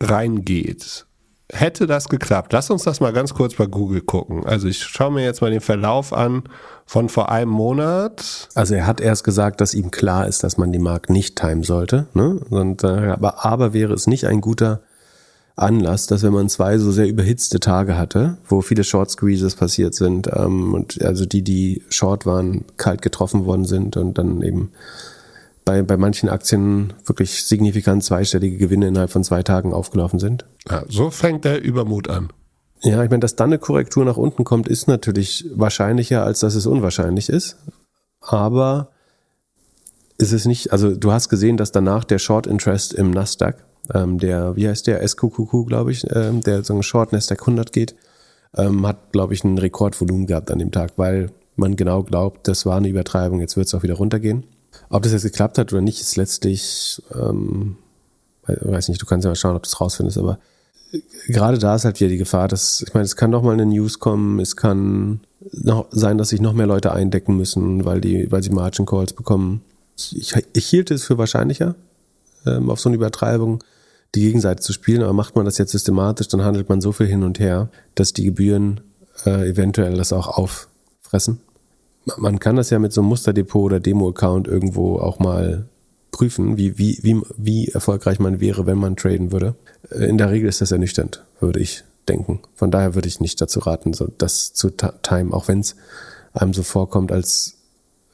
reingeht hätte das geklappt, lass uns das mal ganz kurz bei Google gucken. Also ich schaue mir jetzt mal den Verlauf an von vor einem Monat. Also er hat erst gesagt, dass ihm klar ist, dass man die Markt nicht timen sollte. Ne? Und, äh, aber, aber wäre es nicht ein guter Anlass, dass wenn man zwei so sehr überhitzte Tage hatte, wo viele Short Squeezes passiert sind ähm, und also die, die short waren, kalt getroffen worden sind und dann eben bei, bei manchen Aktien wirklich signifikant zweistellige Gewinne innerhalb von zwei Tagen aufgelaufen sind. Ja, so fängt der Übermut an. Ja, ich meine, dass dann eine Korrektur nach unten kommt, ist natürlich wahrscheinlicher, als dass es unwahrscheinlich ist. Aber ist es nicht, also du hast gesehen, dass danach der Short Interest im Nasdaq, ähm, der, wie heißt der, SQQQ, glaube ich, ähm, der so ein Short Nasdaq 100 geht, ähm, hat, glaube ich, ein Rekordvolumen gehabt an dem Tag, weil man genau glaubt, das war eine Übertreibung, jetzt wird es auch wieder runtergehen. Ob das jetzt geklappt hat oder nicht, ist letztlich, ähm, weiß nicht, du kannst ja mal schauen, ob du es rausfindest, aber gerade da ist halt wieder die Gefahr, dass, ich meine, es kann doch mal eine News kommen, es kann noch sein, dass sich noch mehr Leute eindecken müssen, weil die, weil sie Margin Calls bekommen. Ich, ich hielt es für wahrscheinlicher, ähm, auf so eine Übertreibung die Gegenseite zu spielen, aber macht man das jetzt systematisch, dann handelt man so viel hin und her, dass die Gebühren äh, eventuell das auch auffressen. Man kann das ja mit so einem Musterdepot oder Demo-Account irgendwo auch mal prüfen, wie, wie, wie, wie erfolgreich man wäre, wenn man traden würde. Äh, in der Regel ist das ernüchternd, würde ich denken. Von daher würde ich nicht dazu raten, so das zu timen, auch wenn es einem so vorkommt, als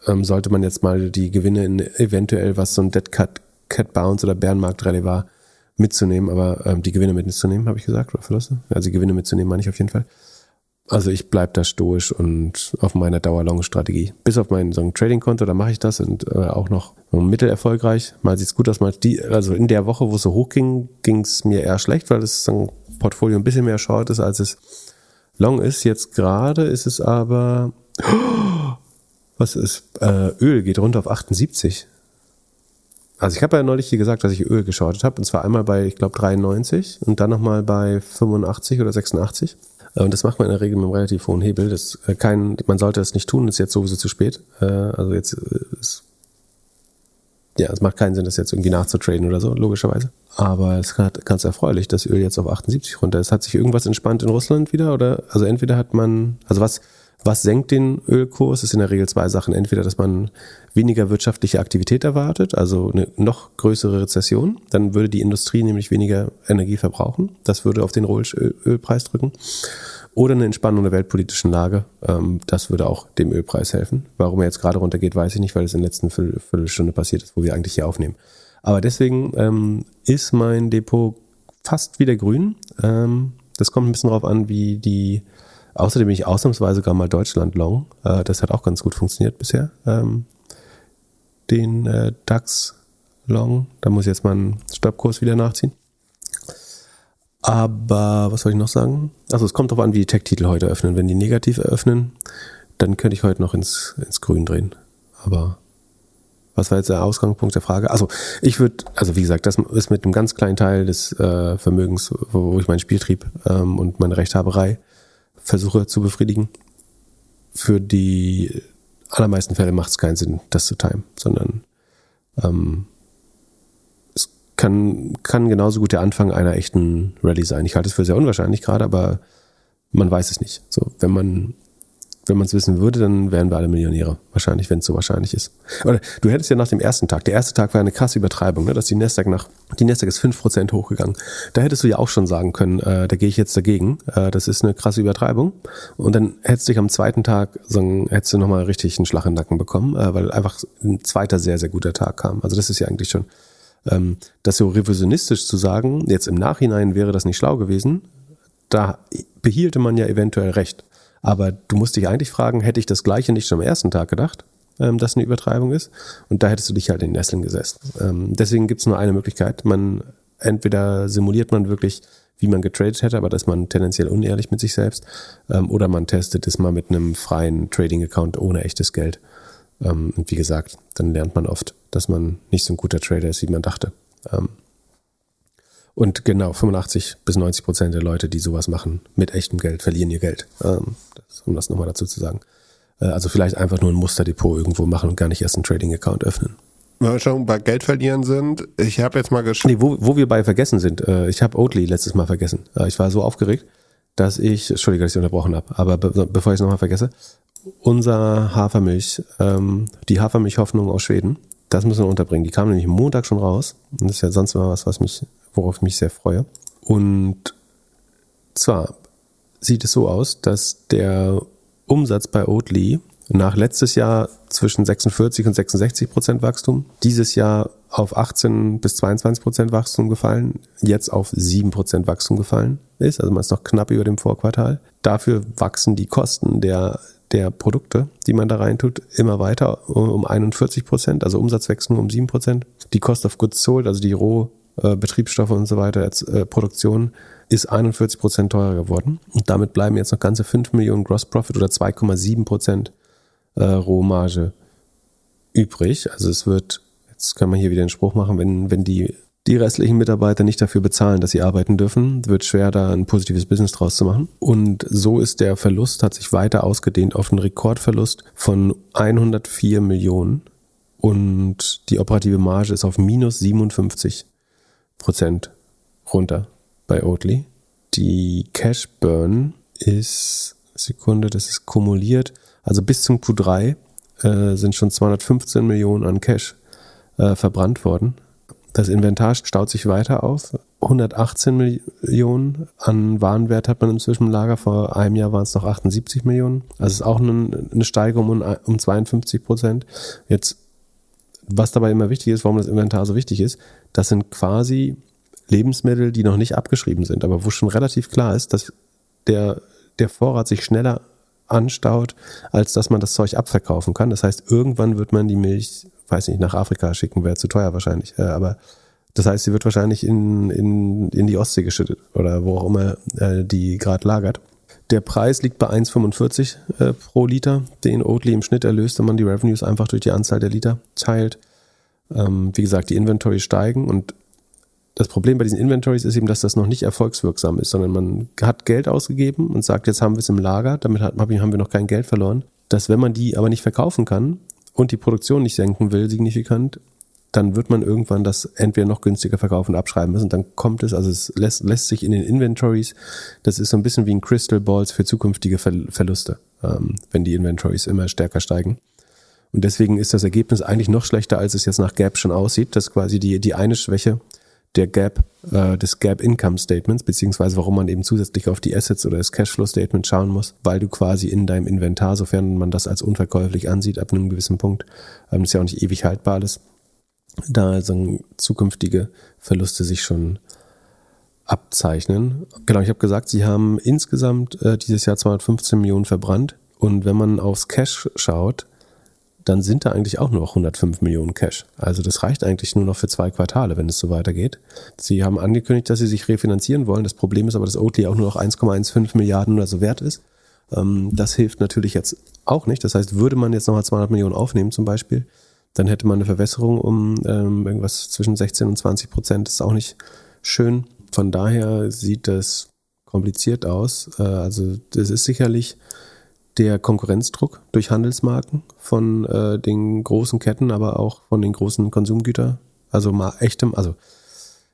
ähm, sollte man jetzt mal die Gewinne in eventuell, was so ein Dead Cut, Cat Bounce oder Bärenmarkt Rallye war, mitzunehmen, aber ähm, die Gewinne mitzunehmen, habe ich gesagt, oder Verluste? Also die Gewinne mitzunehmen, meine ich auf jeden Fall. Also ich bleib da stoisch und auf meiner Dauerlong-Strategie. Bis auf mein so Trading-Konto, da mache ich das und äh, auch noch mittelerfolgreich. Mal sieht's gut aus, mal die, also in der Woche, wo es so hoch ging, ging's mir eher schlecht, weil das ein Portfolio ein bisschen mehr Short ist, als es Long ist. Jetzt gerade ist es aber, <gasps> was ist, äh, Öl geht runter auf 78. Also ich habe ja neulich hier gesagt, dass ich Öl geschortet habe und zwar einmal bei, ich glaube, 93 und dann nochmal bei 85 oder 86. Äh, und das macht man in der Regel mit einem relativ hohen Hebel. Das äh, kein, man sollte es nicht tun, ist jetzt sowieso zu spät. Äh, also jetzt ist, ja, es macht keinen Sinn, das jetzt irgendwie nachzutraden oder so, logischerweise. Aber es ist ganz erfreulich, dass Öl jetzt auf 78 runter ist. Hat sich irgendwas entspannt in Russland wieder oder, also entweder hat man, also was, was senkt den Ölkurs? Das sind in der Regel zwei Sachen. Entweder, dass man weniger wirtschaftliche Aktivität erwartet, also eine noch größere Rezession. Dann würde die Industrie nämlich weniger Energie verbrauchen. Das würde auf den Ölpreis drücken. Oder eine Entspannung der weltpolitischen Lage. Ähm, das würde auch dem Ölpreis helfen. Warum er jetzt gerade runtergeht, weiß ich nicht, weil es in der letzten Viertelstunde passiert ist, wo wir eigentlich hier aufnehmen. Aber deswegen ähm, ist mein Depot fast wieder grün. Ähm, das kommt ein bisschen darauf an, wie die Außerdem bin ich ausnahmsweise sogar mal Deutschland long. Äh, das hat auch ganz gut funktioniert bisher. Den äh, DAX long. Da muss ich jetzt mal einen Stoppkurs wieder nachziehen. Aber was soll ich noch sagen? Also es kommt darauf an, wie die Tech-Titel heute öffnen. Wenn die negativ eröffnen, dann könnte ich heute noch ins, ins Grün drehen. Aber was war jetzt der Ausgangspunkt der Frage? Also ich würde, also wie gesagt, das ist mit einem ganz kleinen Teil des äh, Vermögens, wo, wo ich meinen Spieltrieb ähm, und meine Rechthaberei versuche zu befriedigen. Für die allermeisten Fälle macht es keinen Sinn, das zu timen, sondern ähm, es kann, kann genauso gut der Anfang einer echten Rallye sein. Ich halte es für sehr unwahrscheinlich gerade, aber man weiß es nicht. So, wenn man wenn man es wissen würde, dann wären wir alle Millionäre. Wahrscheinlich, wenn es so wahrscheinlich ist. Oder du hättest ja nach dem ersten Tag, der erste Tag war eine krasse Übertreibung, ne? dass die Nasdaq nach, die Nasdaq ist fünf Prozent hochgegangen. Da hättest du ja auch schon sagen können, äh, da gehe ich jetzt dagegen. Äh, das ist eine krasse Übertreibung. Und dann hättest du dich am zweiten Tag, so, hättest du nochmal richtig einen Schlag in den Nacken bekommen, äh, weil einfach ein zweiter sehr, sehr guter Tag kam. Also das ist ja eigentlich schon, ähm, das so revisionistisch zu sagen, jetzt im Nachhinein wäre das nicht schlau gewesen, da behielte man ja eventuell recht. Aber du musst dich eigentlich fragen, hätte ich das Gleiche nicht schon am ersten Tag gedacht, ähm, dass eine Übertreibung ist? Und da hättest du dich halt in Nesseln gesessen. Ähm, deswegen gibt es nur eine Möglichkeit. Man entweder simuliert man wirklich, wie man getradet hätte, aber da ist man tendenziell unehrlich mit sich selbst, ähm, oder man testet es mal mit einem freien Trading-Account ohne echtes Geld. Ähm, und wie gesagt, dann lernt man oft, dass man nicht so ein guter Trader ist, wie man dachte. Und genau, 85 bis 90 Prozent der Leute, die sowas machen mit echtem Geld, verlieren ihr Geld. Ähm, das, um das nochmal dazu zu sagen. Äh, also vielleicht einfach nur ein Musterdepot irgendwo machen und gar nicht erst einen Trading-Account öffnen. Wenn wir schon bei Geld verlieren sind, ich habe jetzt mal geschaut. Nee, wo, wo wir bei vergessen sind, äh, ich habe Oatly letztes Mal vergessen. Äh, ich war so aufgeregt, dass ich, Entschuldige, dass ich unterbrochen habe, aber be bevor ich es nochmal vergesse, unser Hafermilch, ähm, die Hafermilch-Hoffnung aus Schweden, das müssen wir unterbringen. Die kam nämlich Montag schon raus. Und das ist ja sonst immer was, was mich worauf ich mich sehr freue. Und zwar sieht es so aus, dass der Umsatz bei Oatly nach letztes Jahr zwischen 46 und 66 Prozent Wachstum, dieses Jahr auf 18 bis 22 Prozent Wachstum gefallen, jetzt auf 7 Prozent Wachstum gefallen ist. Also man ist noch knapp über dem Vorquartal. Dafür wachsen die Kosten der, der Produkte, die man da reintut, immer weiter um 41 Prozent, also Umsatz wächst nur um 7 Prozent. Die Cost of Goods Sold, also die Roh äh, Betriebsstoffe und so weiter, äh, Produktion ist 41 Prozent teurer geworden. Und damit bleiben jetzt noch ganze 5 Millionen Gross Profit oder 2,7 Prozent äh, Rohmarge übrig. Also es wird, jetzt kann man hier wieder einen Spruch machen, wenn, wenn die, die restlichen Mitarbeiter nicht dafür bezahlen, dass sie arbeiten dürfen, wird schwer, da ein positives Business draus zu machen. Und so ist der Verlust, hat sich weiter ausgedehnt auf einen Rekordverlust von 104 Millionen. Und die operative Marge ist auf minus 57 runter bei Oatly. Die Cash Burn ist Sekunde, das ist kumuliert. Also bis zum Q3 äh, sind schon 215 Millionen an Cash äh, verbrannt worden. Das Inventar staut sich weiter auf. 118 Millionen an Warenwert hat man im Lager. Vor einem Jahr waren es noch 78 Millionen. Also ist auch eine, Steigerung um 52 Prozent. Jetzt, was dabei immer wichtig ist, warum das Inventar so wichtig ist, das sind quasi Lebensmittel, die noch nicht abgeschrieben sind, aber wo schon relativ klar ist, dass der, der Vorrat sich schneller anstaut, als dass man das Zeug abverkaufen kann. Das heißt, irgendwann wird man die Milch, weiß nicht, nach Afrika schicken, wäre zu teuer wahrscheinlich, äh, aber das heißt, sie wird wahrscheinlich in, in, in die Ostsee geschüttet oder wo auch immer äh, die gerade lagert. Der Preis liegt bei 1,45 äh, pro Liter, den Oatly im Schnitt erlöst, wenn man die Revenues einfach durch die Anzahl der Liter teilt. Ähm, wie gesagt, die Inventory steigen und das Problem bei diesen Inventories ist eben, dass das noch nicht erfolgswirksam ist, sondern man hat Geld ausgegeben und sagt, jetzt haben wir es im Lager, damit haben wir noch kein Geld verloren. Dass wenn man die aber nicht verkaufen kann und die Produktion nicht senken will, signifikant, dann wird man irgendwann das entweder noch günstiger verkaufen und abschreiben müssen. Dann kommt es, also es lässt, lässt sich in den Inventories, das ist so ein bisschen wie ein Crystal Balls für zukünftige Verluste, ähm, wenn die Inventories immer stärker steigen. Und deswegen ist das Ergebnis eigentlich noch schlechter, als es jetzt nach Gap schon aussieht. Das ist quasi die, die eine Schwäche der Gap, äh, des Gap Income Statements, beziehungsweise warum man eben zusätzlich auf die Assets oder das Cashflow Statement schauen muss, weil du quasi in deinem Inventar, sofern man das als unverkäuflich ansieht, ab einem gewissen Punkt, ähm, ist ja auch nicht ewig haltbar alles, da also zukünftige Verluste sich schon abzeichnen. Genau, ich habe gesagt, sie haben insgesamt äh, dieses Jahr 215 Millionen verbrannt und wenn man aufs Cash schaut, dann sind da eigentlich auch nur noch 105 Millionen Cash. Also das reicht eigentlich nur noch für zwei Quartale, wenn es so weitergeht. Sie haben angekündigt, dass sie sich refinanzieren wollen. Das Problem ist aber, dass Oatly auch nur noch 1,15 Milliarden oder so wert ist. Ähm, das hilft natürlich jetzt auch nicht. Das heißt, würde man jetzt nochmal 200 Millionen aufnehmen zum Beispiel, dann hätte man eine Verwässerung um ähm, irgendwas zwischen 16 und 20 Prozent. Das ist auch nicht schön. Von daher sieht das kompliziert aus. Äh, also das ist sicherlich der Konkurrenzdruck durch Handelsmarken von äh, den großen Ketten, aber auch von den großen Konsumgütern. Also mal echtem, also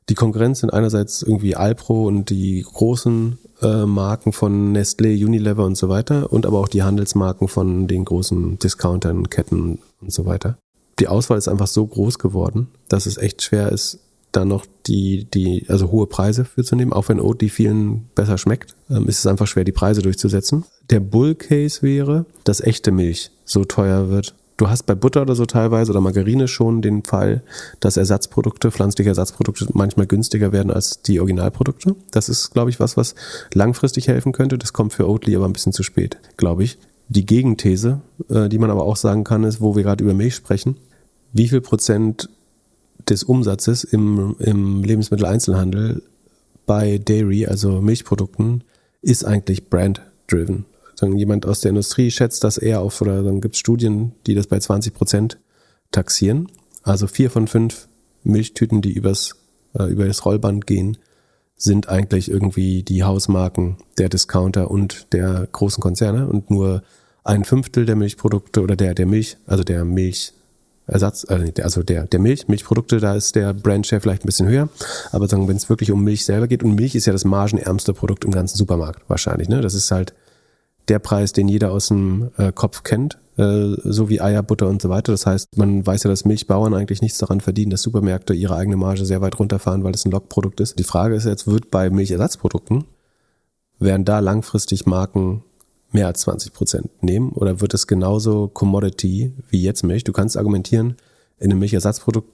die Konkurrenz sind einerseits irgendwie Alpro und die großen äh, Marken von Nestlé, Unilever und so weiter und aber auch die Handelsmarken von den großen Discountern, Ketten und so weiter. Die Auswahl ist einfach so groß geworden, dass es echt schwer ist, da noch die, die, also hohe Preise für zu nehmen, auch wenn Oat vielen besser schmeckt, ähm, ist es einfach schwer, die Preise durchzusetzen der Bull Case wäre, dass echte Milch so teuer wird. Du hast bei Butter oder so teilweise oder Margarine schon den Fall, dass Ersatzprodukte, pflanzliche Ersatzprodukte manchmal günstiger werden als die Originalprodukte. Das ist, glaube ich, was, was langfristig helfen könnte. Das kommt für Oatly aber ein bisschen zu spät, glaube ich. Die Gegenthese, äh, die man aber auch sagen kann, ist, wo wir gerade über Milch sprechen. Wie viel Prozent des Umsatzes im, im Lebensmitteleinzelhandel bei Dairy, also Milchprodukten, ist eigentlich brand-driven sagen, jemand aus der Industrie schätzt das eher auf, oder dann gibt es Studien, die das bei 20 Prozent taxieren. Also vier von fünf Milchtüten, die übers, äh, über das Rollband gehen, sind eigentlich irgendwie die Hausmarken der Discounter und der großen Konzerne und nur ein Fünftel der Milchprodukte oder der, der Milch, also der Milchersatz, äh, also der, der Milch, Milchprodukte, da ist der Brandshare vielleicht ein bisschen höher. Aber sagen, wenn es wirklich um Milch selber geht, und Milch ist ja das margenärmste Produkt im ganzen Supermarkt wahrscheinlich, ne? Das ist halt der Preis, den jeder aus dem äh, Kopf kennt, äh, so wie Eier, Butter und so weiter. Das heißt, man weiß ja, dass Milchbauern eigentlich nichts daran verdienen, dass Supermärkte ihre eigene Marge sehr weit runterfahren, weil es ein Lockprodukt ist. Die Frage ist jetzt, wird bei Milchersatzprodukten, werden da langfristig Marken mehr als 20 Prozent nehmen oder wird es genauso Commodity wie jetzt Milch? Du kannst argumentieren, in einem Milchersatzprodukt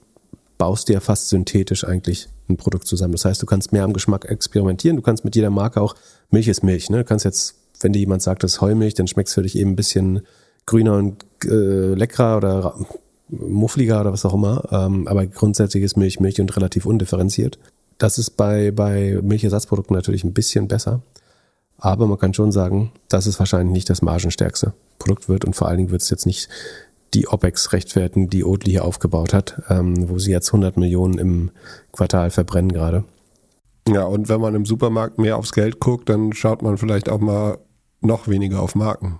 baust du ja fast synthetisch eigentlich ein Produkt zusammen. Das heißt, du kannst mehr am Geschmack experimentieren. Du kannst mit jeder Marke auch, Milch ist Milch, ne? Du kannst jetzt wenn dir jemand sagt, das ist Heumilch, dann schmeckt es für dich eben ein bisschen grüner und äh, leckerer oder muffliger oder was auch immer. Ähm, aber grundsätzlich ist Milch Milch und relativ undifferenziert. Das ist bei, bei Milchersatzprodukten natürlich ein bisschen besser. Aber man kann schon sagen, dass es wahrscheinlich nicht das margenstärkste Produkt wird und vor allen Dingen wird es jetzt nicht die OPEX rechtfertigen, die Oatly hier aufgebaut hat, ähm, wo sie jetzt 100 Millionen im Quartal verbrennen gerade. Ja, und wenn man im Supermarkt mehr aufs Geld guckt, dann schaut man vielleicht auch mal noch weniger auf Marken.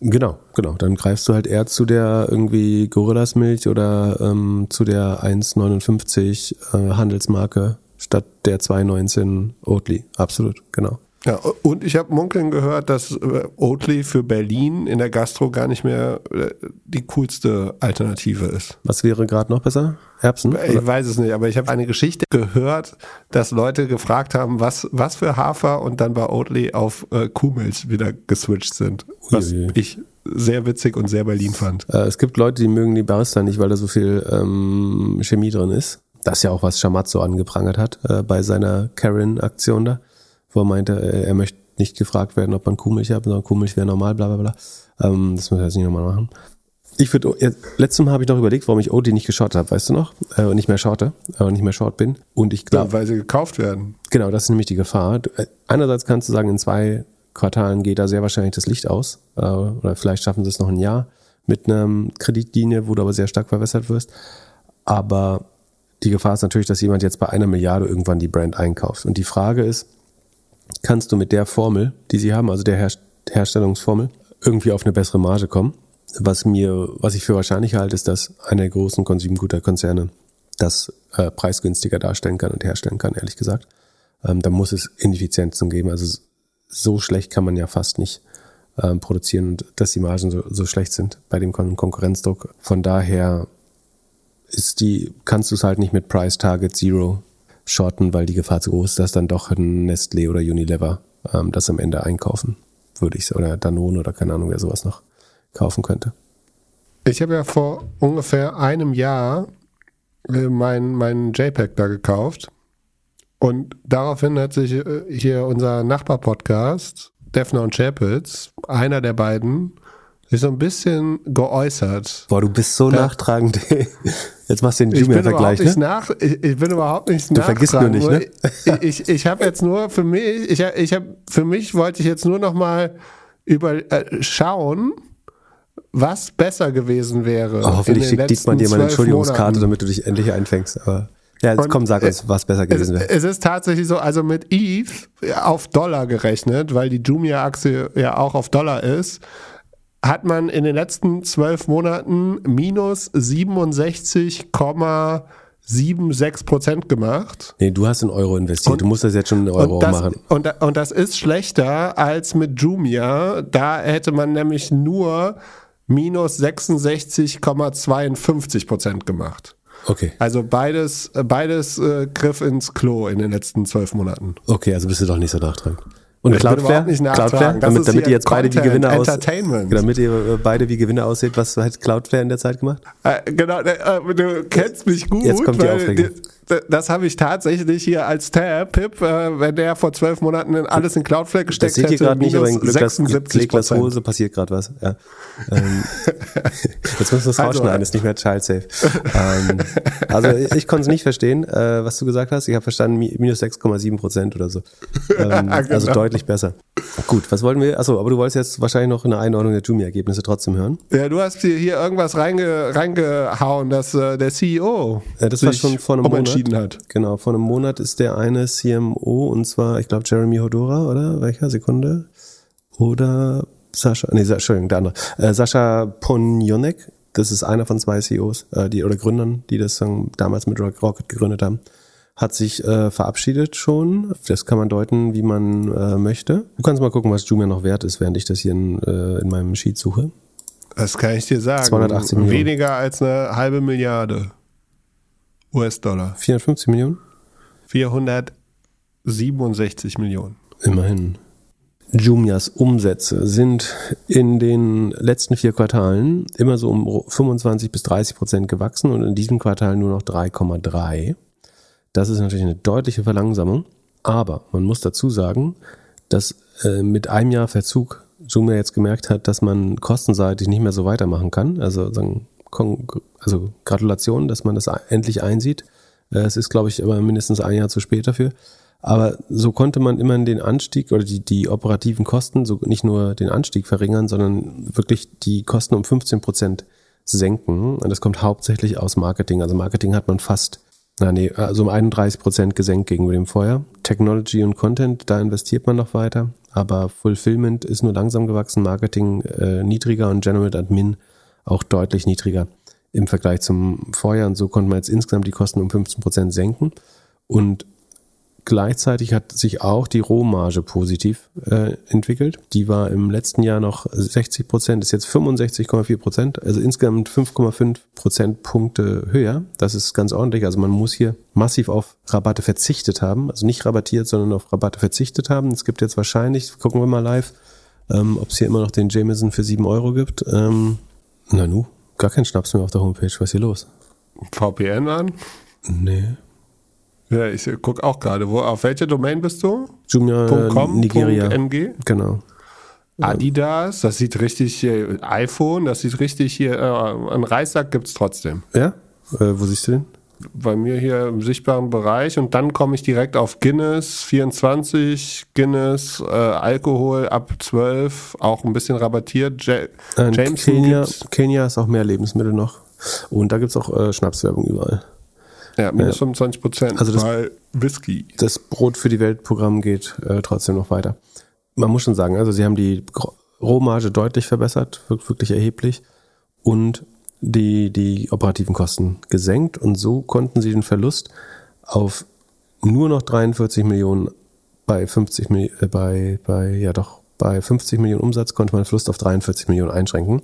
Genau, genau. Dann greifst du halt eher zu der irgendwie Gorillas-Milch oder ähm, zu der 1,59 äh, Handelsmarke statt der 2,19 Oatly. Absolut, genau. Ja, und ich habe munkeln gehört, dass äh, Oatly für Berlin in der Gastro gar nicht mehr äh, die coolste Alternative ist. Was wäre gerade noch besser? Erbsen? Ich Oder? weiß es nicht, aber ich habe eine Geschichte gehört, dass Leute gefragt haben, was, was für Hafer und dann bei Oatly auf äh, Kuhmilch wieder geswitcht sind. Was Uiui. ich sehr witzig und sehr Berlin fand. Äh, es gibt Leute, die mögen die Barista nicht, weil da so viel ähm, Chemie drin ist. Das ist ja auch was Schamazzo angeprangert hat äh, bei seiner Karen-Aktion da, wo er meinte, äh, er möchte nicht gefragt werden, ob man Kuhmilch hat, sondern Kuhmilch wäre normal, bla bla bla. Ähm, das müssen wir jetzt nicht nochmal machen. Ich würde, jetzt, letztes Mal habe ich noch überlegt, warum ich Oatly nicht geschaut habe, weißt du noch? Äh, und nicht mehr schaute, äh, und nicht mehr short bin. Und ich glaube, Ja, weil sie gekauft werden. Genau, das ist nämlich die Gefahr. Äh, Einerseits kannst du sagen, in zwei Quartalen geht da sehr wahrscheinlich das Licht aus. Äh, oder vielleicht schaffen sie es noch ein Jahr mit einer Kreditlinie, wo du aber sehr stark verwässert wirst. Aber die Gefahr ist natürlich, dass jemand jetzt bei einer Milliarde irgendwann die Brand einkauft. Und die Frage ist, kannst du mit der Formel, die sie haben, also der Her Herstellungsformel, irgendwie auf eine bessere Marge kommen? Was mir, was ich für wahrscheinlich halte, ist, dass einer der großen Konsumgüterkonzerne das äh, preisgünstiger darstellen kann und herstellen kann, ehrlich gesagt. Ähm, da muss es Ineffizienzen geben. Also so schlecht kann man ja fast nicht ähm, produzieren und dass die Margen so, so schlecht sind bei dem Kon Konkurrenzdruck. Von daher ist die, kannst du es halt nicht mit Price Target Zero shorten, weil die Gefahr zu groß ist, dass dann doch ein Nestlé oder Unilever ähm, das am Ende einkaufen, würde ich oder Danone oder keine Ahnung, wer sowas noch kaufen könnte. Ich habe ja vor ungefähr einem Jahr äh, mein, mein JPEG da gekauft. Und daraufhin hat sich äh, hier unser Nachbar-Podcast, Defner und Chapitz, einer der beiden, sich so ein bisschen geäußert. Boah, du bist so Ja. nachtragend. <laughs> Jetzt machst du den Ich bin, Jumia-Vergleich, überhaupt nicht ne? nach, ich, ich bin überhaupt nicht Du vergisst nur nicht, ne? Ich, ich, ich habe jetzt nur für mich, ich, ich habe für mich wollte ich jetzt nur noch mal über äh, schauen, was besser gewesen wäre. Oh, hoffentlich schickt Dietmar dir mal eine Entschuldigungskarte, Monaten. damit du dich endlich einfängst. Aber ja, jetzt komm, sag uns, äh, was besser Es, gewesen wäre. es ist tatsächlich so, also mit Eve auf Dollar gerechnet, weil die Jumia-Aktie ja auch auf Dollar ist, hat man in den letzten zwölf Monaten minus 67,76 Prozent gemacht. Nee, du hast in Euro investiert. du musst das jetzt schon in Euro Und das, machen. und, und das ist schlechter als mit Jumia. Da hätte man nämlich nur minus 66,52 Prozent gemacht. Okay. Also beides, beides äh, griff ins Klo in den letzten zwölf Monaten. Okay, also bist du doch nicht so nachtragend. Und Ich Cloudflare? Cloudflare? Damit, ist damit ihr jetzt beide wie Content, Gewinner aus, Entertainment. damit ihr äh, beide wie Gewinner aussieht, was hat Cloudflare in der Zeit gemacht? Äh, genau, äh, du kennst mich gut. Jetzt kommt die Aufregung. die- Das habe ich tatsächlich hier als Tab. Pip, äh, wenn der vor zwölf Monaten in alles in Cloudflare Das gesteckt seht ihr hätte, gerade nicht, aber in Glücklers, 76 Glücklers Prozent. Hose passiert gerade was. Ja. Ähm, <laughs> jetzt müssen wir es Also, rausschneiden, ist nicht mehr child safe. <laughs> ähm, also ich, ich konnte es nicht verstehen, äh, was du gesagt hast. Ich habe verstanden, mi- minus 6,7 Prozent oder so. <laughs> Ähm, Also Genau. deutlich besser. Gut, was wollten wir? Achso, aber du wolltest jetzt wahrscheinlich noch eine Einordnung der Jumia-Ergebnisse trotzdem hören. Ja, du hast hier, hier irgendwas reinge, reingehauen, dass äh, der CEO Ja, das war schon vor einem Monat. Umentschieden hat. Genau, vor einem Monat ist der eine CMO und zwar, ich glaube, Jeremy Hodora, oder? Welcher? Sekunde? Oder Sascha, nee, Entschuldigung, der andere. Äh, Sascha Ponjonek, das ist einer von zwei CEOs, äh, die, oder Gründern, die das ähm, damals mit Rock- Rocket gegründet haben, hat sich äh, verabschiedet schon. Das kann man deuten, wie man äh, möchte. Du kannst mal gucken, was Jumia noch wert ist, während ich das hier in, äh, in meinem Sheet suche. Das kann ich dir sagen. 280 Millionen. Weniger als eine halbe Milliarde US-Dollar. 450 Millionen? 467 Millionen. Immerhin. Jumias Umsätze sind in den letzten vier Quartalen immer so um 25 bis 30 Prozent gewachsen und in diesem Quartal nur noch 3,3. Das ist natürlich eine deutliche Verlangsamung, aber man muss dazu sagen, dass äh, mit einem Jahr Verzug Jumia jetzt gemerkt hat, dass man kostenseitig nicht mehr so weitermachen kann. Also, sagen, also Gratulation, dass man das endlich einsieht. Äh, Es ist, glaube ich, aber mindestens ein Jahr zu spät dafür. Aber so konnte man immerhin den Anstieg oder die, die operativen Kosten, so nicht nur den Anstieg verringern, sondern wirklich die Kosten um 15 Prozent senken. Und das kommt hauptsächlich aus Marketing. Also Marketing hat man fast, na nee, also um 31 Prozent gesenkt gegenüber dem Vorjahr. Technology und Content, da investiert man noch weiter. Aber Fulfillment ist nur langsam gewachsen, Marketing äh, niedriger und General Admin auch deutlich niedriger im Vergleich zum Vorjahr. Und so konnte man jetzt insgesamt die Kosten um 15 Prozent senken. Und gleichzeitig hat sich auch die Rohmarge positiv äh, entwickelt. Die war im letzten Jahr noch 60 Prozent, ist jetzt 65,4 Prozent, also insgesamt 5,5 Prozentpunkte höher. Das ist ganz ordentlich. Also man muss hier massiv auf Rabatte verzichtet haben, also nicht rabattiert, sondern auf Rabatte verzichtet haben. Es gibt jetzt wahrscheinlich, gucken wir mal live, ähm, ob es hier immer noch den Jameson für 7 Euro gibt. Ähm, na nu, gar kein Schnaps mehr auf der Homepage. Was ist hier los? VPN an? Nee. Ja, ich guck auch gerade. Wo, auf welcher Domain bist du? Jumia .com, Nigeria. .mg? Genau. Adidas, das sieht richtig hier, iPhone, das sieht richtig hier, äh, einen Reissack gibt's trotzdem. Ja? Äh, wo siehst du den? Bei mir hier im sichtbaren Bereich und dann komme ich direkt auf Guinness 24, Guinness, äh, Alkohol ab 12, auch ein bisschen rabattiert. Ja, Äh, Jameson Kenia, gibt's. Kenia ist auch mehr Lebensmittel noch. Und da gibt's auch äh, Schnapswerbung überall. Ja, minus 25 Prozent Also das- bei Whisky. Das Brot für die Welt-Programm geht äh, trotzdem noch weiter. Man muss schon sagen, also sie haben die Rohmarge deutlich verbessert, wirk- wirklich erheblich, und die, die operativen Kosten gesenkt und so konnten sie den Verlust auf nur noch 43 Millionen bei 50 Mil- äh, bei, bei, ja doch, bei 50 Millionen Umsatz konnte man den Verlust auf 43 Millionen einschränken.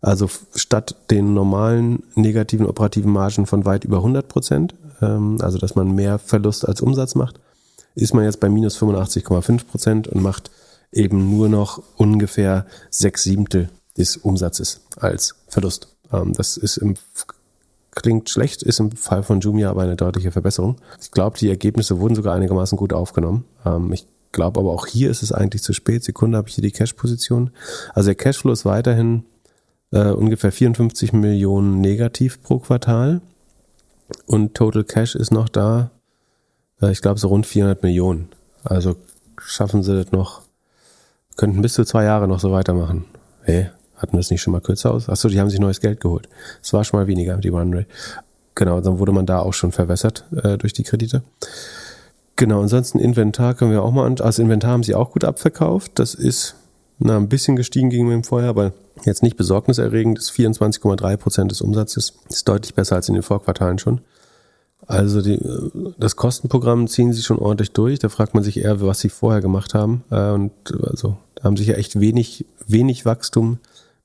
Also statt den normalen negativen operativen Margen von weit über 100 Prozent, ähm, also dass man mehr Verlust als Umsatz macht, ist man jetzt bei minus 85,5 Prozent und macht eben nur noch ungefähr sechs Siebtel des Umsatzes als Verlust. Ähm, das ist im, klingt schlecht, ist im Fall von Jumia aber eine deutliche Verbesserung. Ich glaube, die Ergebnisse wurden sogar einigermaßen gut aufgenommen. Ähm, ich glaube aber auch hier ist es eigentlich zu spät. Sekunde habe ich hier die Cash-Position. Also der Cashflow ist weiterhin äh, ungefähr 54 Millionen negativ pro Quartal und Total Cash ist noch da, äh, ich glaube so rund 400 Millionen. Also schaffen sie das noch, könnten bis zu zwei Jahre noch so weitermachen. Hey, hatten wir es nicht schon mal kürzer aus? Achso, die haben sich neues Geld geholt. Es war schon mal weniger, die Runrate. Genau, dann wurde man da auch schon verwässert äh, durch die Kredite. Genau, ansonsten Inventar können wir auch mal an. Also Inventar haben sie auch gut abverkauft. Das ist na, ein bisschen gestiegen gegenüber dem Vorjahr, aber jetzt nicht besorgniserregend. Das ist 24,3 Prozent des Umsatzes. ist deutlich besser als in den Vorquartalen schon. Also die, äh, das Kostenprogramm ziehen sie schon ordentlich durch. Da fragt man sich eher, was sie vorher gemacht haben. Äh, Und also da haben sich ja echt wenig, wenig Wachstum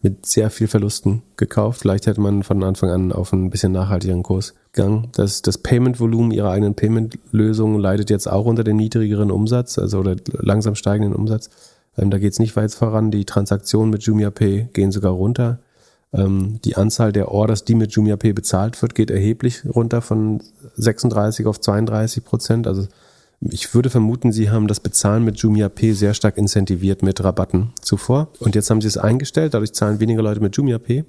mit sehr viel Verlusten gekauft. Vielleicht hätte man von Anfang an auf einen bisschen nachhaltigeren Kurs gegangen. Das, das Payment-Volumen ihrer eigenen Payment-Lösung leidet jetzt auch unter dem niedrigeren Umsatz, also oder langsam steigenden Umsatz. Ähm, da geht es nicht weit voran. Die Transaktionen mit JumiaPay gehen sogar runter. Ähm, die Anzahl der Orders, die mit JumiaPay bezahlt wird, geht erheblich runter von 36 auf 32 Prozent. Also ich würde vermuten, sie haben das Bezahlen mit JumiaPay sehr stark incentiviert mit Rabatten zuvor. Und jetzt haben sie es eingestellt, dadurch zahlen weniger Leute mit JumiaPay.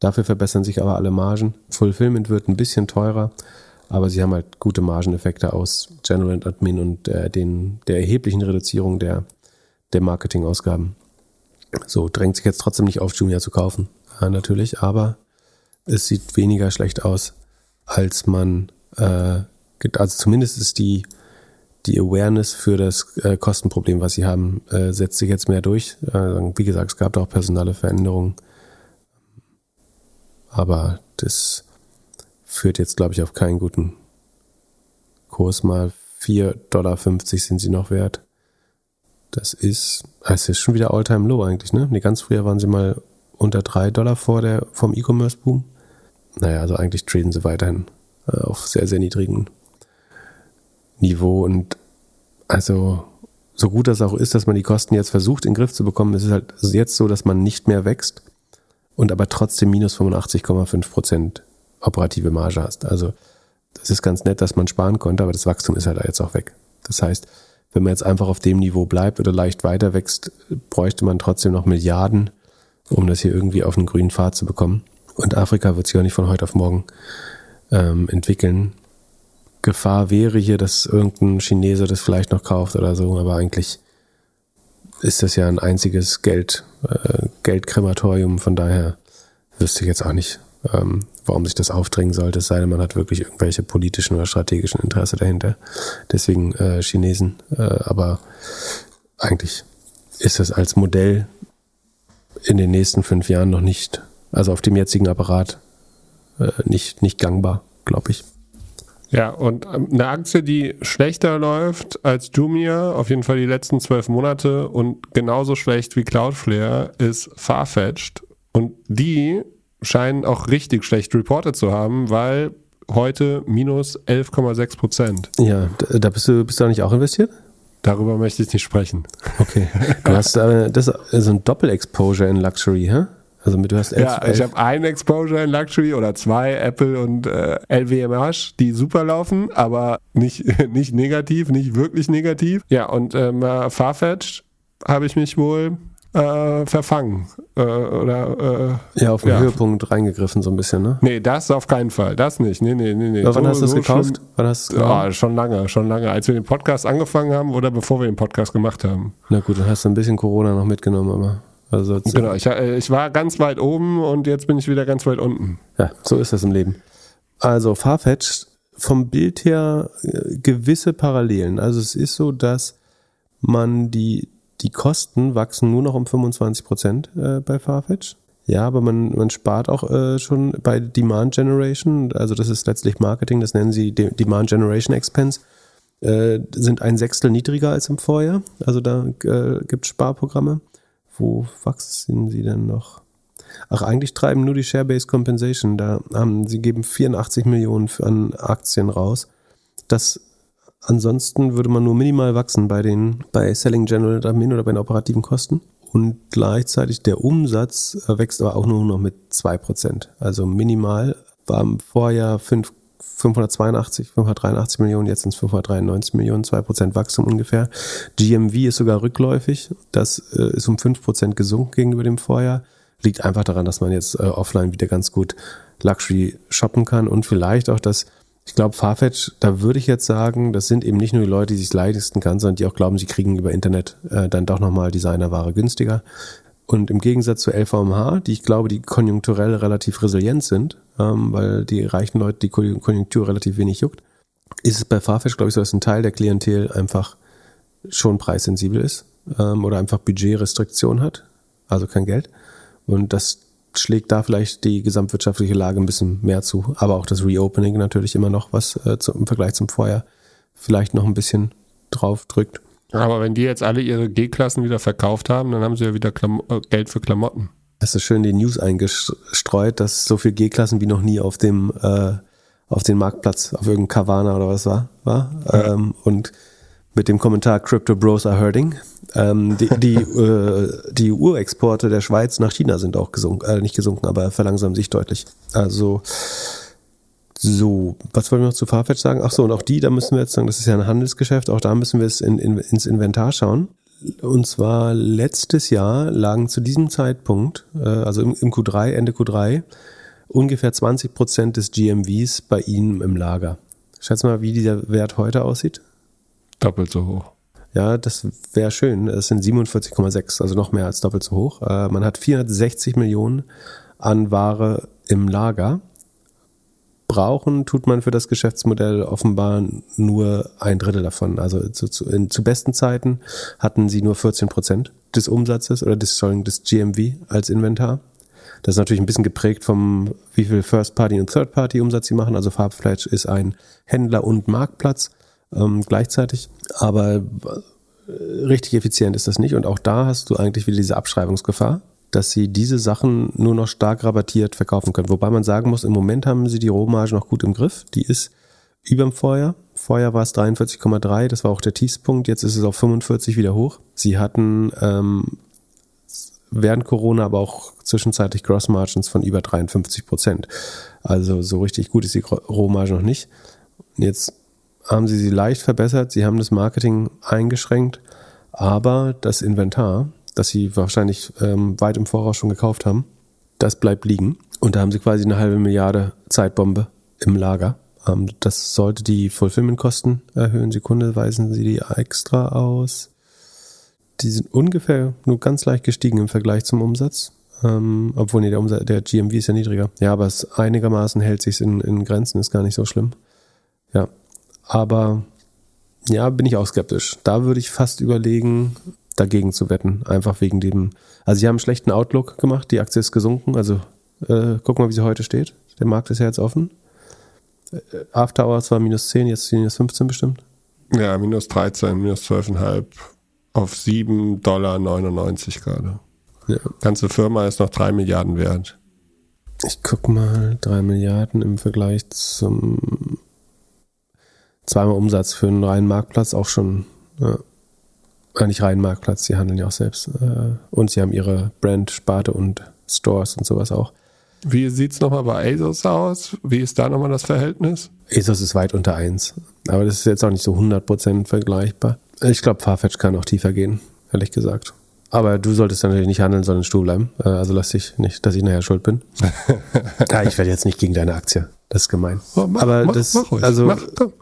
Dafür verbessern sich aber alle Margen. Fulfillment wird ein bisschen teurer, aber sie haben halt gute Margeneffekte aus General and Admin und äh, den, der erheblichen Reduzierung der, der Marketingausgaben. So drängt sich jetzt trotzdem nicht auf, Jumia zu kaufen, ja, natürlich, aber es sieht weniger schlecht aus, als man, äh, also zumindest ist die, die Awareness für das äh, Kostenproblem, was sie haben, äh, setzt sich jetzt mehr durch. Äh, wie gesagt, es gab auch personale Veränderungen. Aber das führt jetzt, glaube ich, auf keinen guten Kurs. Mal 4,50 Dollar sind sie noch wert. Das ist, es ist schon wieder All-Time Low eigentlich, ne? Nee, ganz früher waren sie mal unter 3 Dollar vor der, vom E-Commerce-Boom. Naja, also eigentlich traden sie weiterhin äh, auf sehr, sehr niedrigen Niveau und also so gut das auch ist, dass man die Kosten jetzt versucht in den Griff zu bekommen, ist es halt jetzt so, dass man nicht mehr wächst und aber trotzdem minus 85,5 Prozent operative Marge hast. Also das ist ganz nett, dass man sparen konnte, aber das Wachstum ist halt jetzt auch weg. Das heißt, wenn man jetzt einfach auf dem Niveau bleibt oder leicht weiter wächst, bräuchte man trotzdem noch Milliarden, um das hier irgendwie auf einen grünen Pfad zu bekommen. Und Afrika wird sich auch nicht von heute auf morgen ähm, entwickeln. Gefahr wäre hier, dass irgendein Chinese das vielleicht noch kauft oder so, aber eigentlich ist das ja ein einziges Geld, äh, Geldkrematorium, von daher wüsste ich jetzt auch nicht, ähm, warum sich das aufdrängen sollte, es sei denn, man hat wirklich irgendwelche politischen oder strategischen Interesse dahinter. Deswegen äh, Chinesen, äh, aber eigentlich ist das als Modell in den nächsten fünf Jahren noch nicht, also auf dem jetzigen Apparat, äh, nicht, nicht gangbar, glaube ich. Ja, und ähm, eine Aktie, die schlechter läuft als Jumia, auf jeden Fall die letzten zwölf Monate und genauso schlecht wie Cloudflare, ist Farfetched. Und die scheinen auch richtig schlecht reported zu haben, weil heute minus 11,6 Prozent. Ja, da bist du, bist du da nicht auch investiert? Darüber möchte ich nicht sprechen. Okay. Du hast äh, das ist so ein Doppel-Exposure in Luxury, hä? Also du hast elf, Ja, ich habe ein Exposure in Luxury oder zwei, Apple und äh, LVMH, die super laufen, aber nicht, <laughs> nicht negativ, nicht wirklich negativ. Ja, und ähm, äh, Farfetch habe ich mich wohl äh, verfangen. Äh, oder äh, ja, auf den ja. Höhepunkt reingegriffen so ein bisschen, ne? Nee, das auf keinen Fall. Das nicht. Nee, nee, nee, nee. Aber wann So- hast du das so gekauft? Wann hast du Ja, schon lange, schon lange. Als wir den Podcast angefangen haben oder bevor wir den Podcast gemacht haben. Na gut, dann hast du ein bisschen Corona noch mitgenommen, aber also Genau, ich, äh, ich war ganz weit oben und jetzt bin ich wieder ganz weit unten. Ja, so ist das im Leben. Also Farfetch vom Bild her äh, gewisse Parallelen. Also es ist so, dass man die, die Kosten wachsen nur noch um 25 Prozent äh, bei Farfetch. Ja, aber man, man spart auch äh, schon bei Demand Generation, also das ist letztlich Marketing, das nennen sie De Demand Generation Expense, äh, sind ein Sechstel niedriger als im Vorjahr. Also da äh, gibt es Sparprogramme. Wo wachsen sie denn noch? Ach, eigentlich treiben nur die Share-Based Compensation. Da haben sie geben 84 Millionen für, an Aktien raus. Das ansonsten würde man nur minimal wachsen bei den bei Selling General Admin oder bei den operativen Kosten. Und gleichzeitig der Umsatz äh, wächst aber auch nur noch mit 2%. Also minimal war im Vorjahr 5, 582, 583 Millionen, jetzt sind es 593 Millionen, 2% Wachstum ungefähr. GMV ist sogar rückläufig. Das äh, ist um 5% gesunken gegenüber dem Vorjahr. Liegt einfach daran, dass man jetzt äh, offline wieder ganz gut Luxury shoppen kann und vielleicht auch das, ich glaube, Farfetch, da würde ich jetzt sagen, das sind eben nicht nur die Leute, die sich leisten kann, sondern die auch glauben, sie kriegen über Internet äh, dann doch nochmal Designerware günstiger. Und im Gegensatz zu LVMH, die ich glaube, die konjunkturell relativ resilient sind, ähm, weil die reichen Leute die Konj- Konjunktur relativ wenig juckt, ist es bei Farfetch, glaube ich, so, dass ein Teil der Klientel einfach schon preissensibel ist ähm, oder einfach Budgetrestriktion hat, also kein Geld. Und das schlägt da vielleicht die gesamtwirtschaftliche Lage ein bisschen mehr zu. Aber auch das Reopening natürlich immer noch, was äh, zu, im Vergleich zum Vorjahr vielleicht noch ein bisschen drauf drückt. Aber wenn die jetzt alle ihre G-Klassen wieder verkauft haben, dann haben sie ja wieder Klam äh, Geld für Klamotten. Hast du schön die News eingestreut, dass so viel G-Klassen wie noch nie auf dem äh, auf den Marktplatz, auf irgendeinem Carvana oder was war, war. Ähm, und mit dem Kommentar Crypto Bros are hurting. Ähm, die die, <laughs> äh, die Urexporte der Schweiz nach China sind auch gesunken, äh, nicht gesunken, aber verlangsamen sich deutlich. Also so, was wollen wir noch zu Farfetch sagen? Ach so, und auch die, da müssen wir jetzt sagen, das ist ja ein Handelsgeschäft, auch da müssen wir es in, in, ins Inventar schauen. Und zwar letztes Jahr lagen zu diesem Zeitpunkt, äh, also im, im Q3, Ende Q3, ungefähr 20 Prozent des GMVs bei Ihnen im Lager. Schätz mal, wie dieser Wert heute aussieht. Doppelt so hoch. Ja, das wäre schön. Es sind 47,6, also noch mehr als doppelt so hoch. Äh, man hat 460 Millionen an Ware im Lager. Brauchen tut man für das Geschäftsmodell offenbar nur ein Drittel davon. Also zu, zu, in, zu besten Zeiten hatten sie nur 14 Prozent des Umsatzes oder des, des GMV als Inventar. Das ist natürlich ein bisschen geprägt vom, wie viel First-Party und Third-Party-Umsatz sie machen. Also Farbfletch ist ein Händler und Marktplatz ähm, gleichzeitig. Aber äh, richtig effizient ist das nicht. Und auch da hast du eigentlich wieder diese Abschreibungsgefahr, dass sie diese Sachen nur noch stark rabattiert verkaufen können. Wobei man sagen muss, im Moment haben sie die Rohmarge noch gut im Griff. Die ist über dem Vorjahr. Vorjahr war es 43,3, das war auch der Tiefspunkt. Jetzt ist es auf 45 wieder hoch. Sie hatten ähm, während Corona aber auch zwischenzeitlich Gross Margins von über 53 Prozent. Also so richtig gut ist die Rohmarge noch nicht. Jetzt haben sie sie leicht verbessert, sie haben das Marketing eingeschränkt, aber das Inventar, das sie wahrscheinlich ähm, weit im Voraus schon gekauft haben, das bleibt liegen. Und da haben sie quasi eine halbe Milliarde Zeitbombe im Lager. Ähm, das sollte die Fulfillment-Kosten erhöhen. Sekunde, weisen sie die extra aus. Die sind ungefähr nur ganz leicht gestiegen im Vergleich zum Umsatz. Ähm, obwohl, nee, der, Umsatz, der GMV ist ja niedriger. Ja, aber es einigermaßen hält sich in, in Grenzen, ist gar nicht so schlimm. Ja, aber ja, bin ich auch skeptisch. Da würde ich fast überlegen, dagegen zu wetten. Einfach wegen dem. Also, sie haben einen schlechten Outlook gemacht. Die Aktie ist gesunken. Also, äh, guck mal, wie sie heute steht. Der Markt ist ja jetzt offen. Äh, After Hours war minus 10, jetzt minus 15 bestimmt. Ja, minus 13, minus 12,5 auf 7,99 Dollar gerade. Ja. Ganze Firma ist noch 3 Milliarden wert. Ich guck mal, 3 Milliarden im Vergleich zum zweimal Umsatz für einen reinen Marktplatz auch schon. Ja. Äh, nicht reinen Marktplatz, sie handeln ja auch selbst. Äh, Und sie haben ihre Brand-Sparte und Stores und sowas auch. Wie sieht's nochmal bei ASOS aus? Wie ist da nochmal das Verhältnis? ASOS ist weit unter 1. Aber das ist jetzt auch nicht so 100% vergleichbar. Ich glaube, Farfetch kann auch tiefer gehen, ehrlich gesagt. Aber du solltest natürlich nicht handeln, sondern stur bleiben. Äh, Also lass dich nicht, dass ich nachher schuld bin. ja, <laughs> ich werde jetzt nicht gegen deine Aktie. Das ist gemein. Oh, mach- Aber mach- das, mach ruhig. also Mach, komm.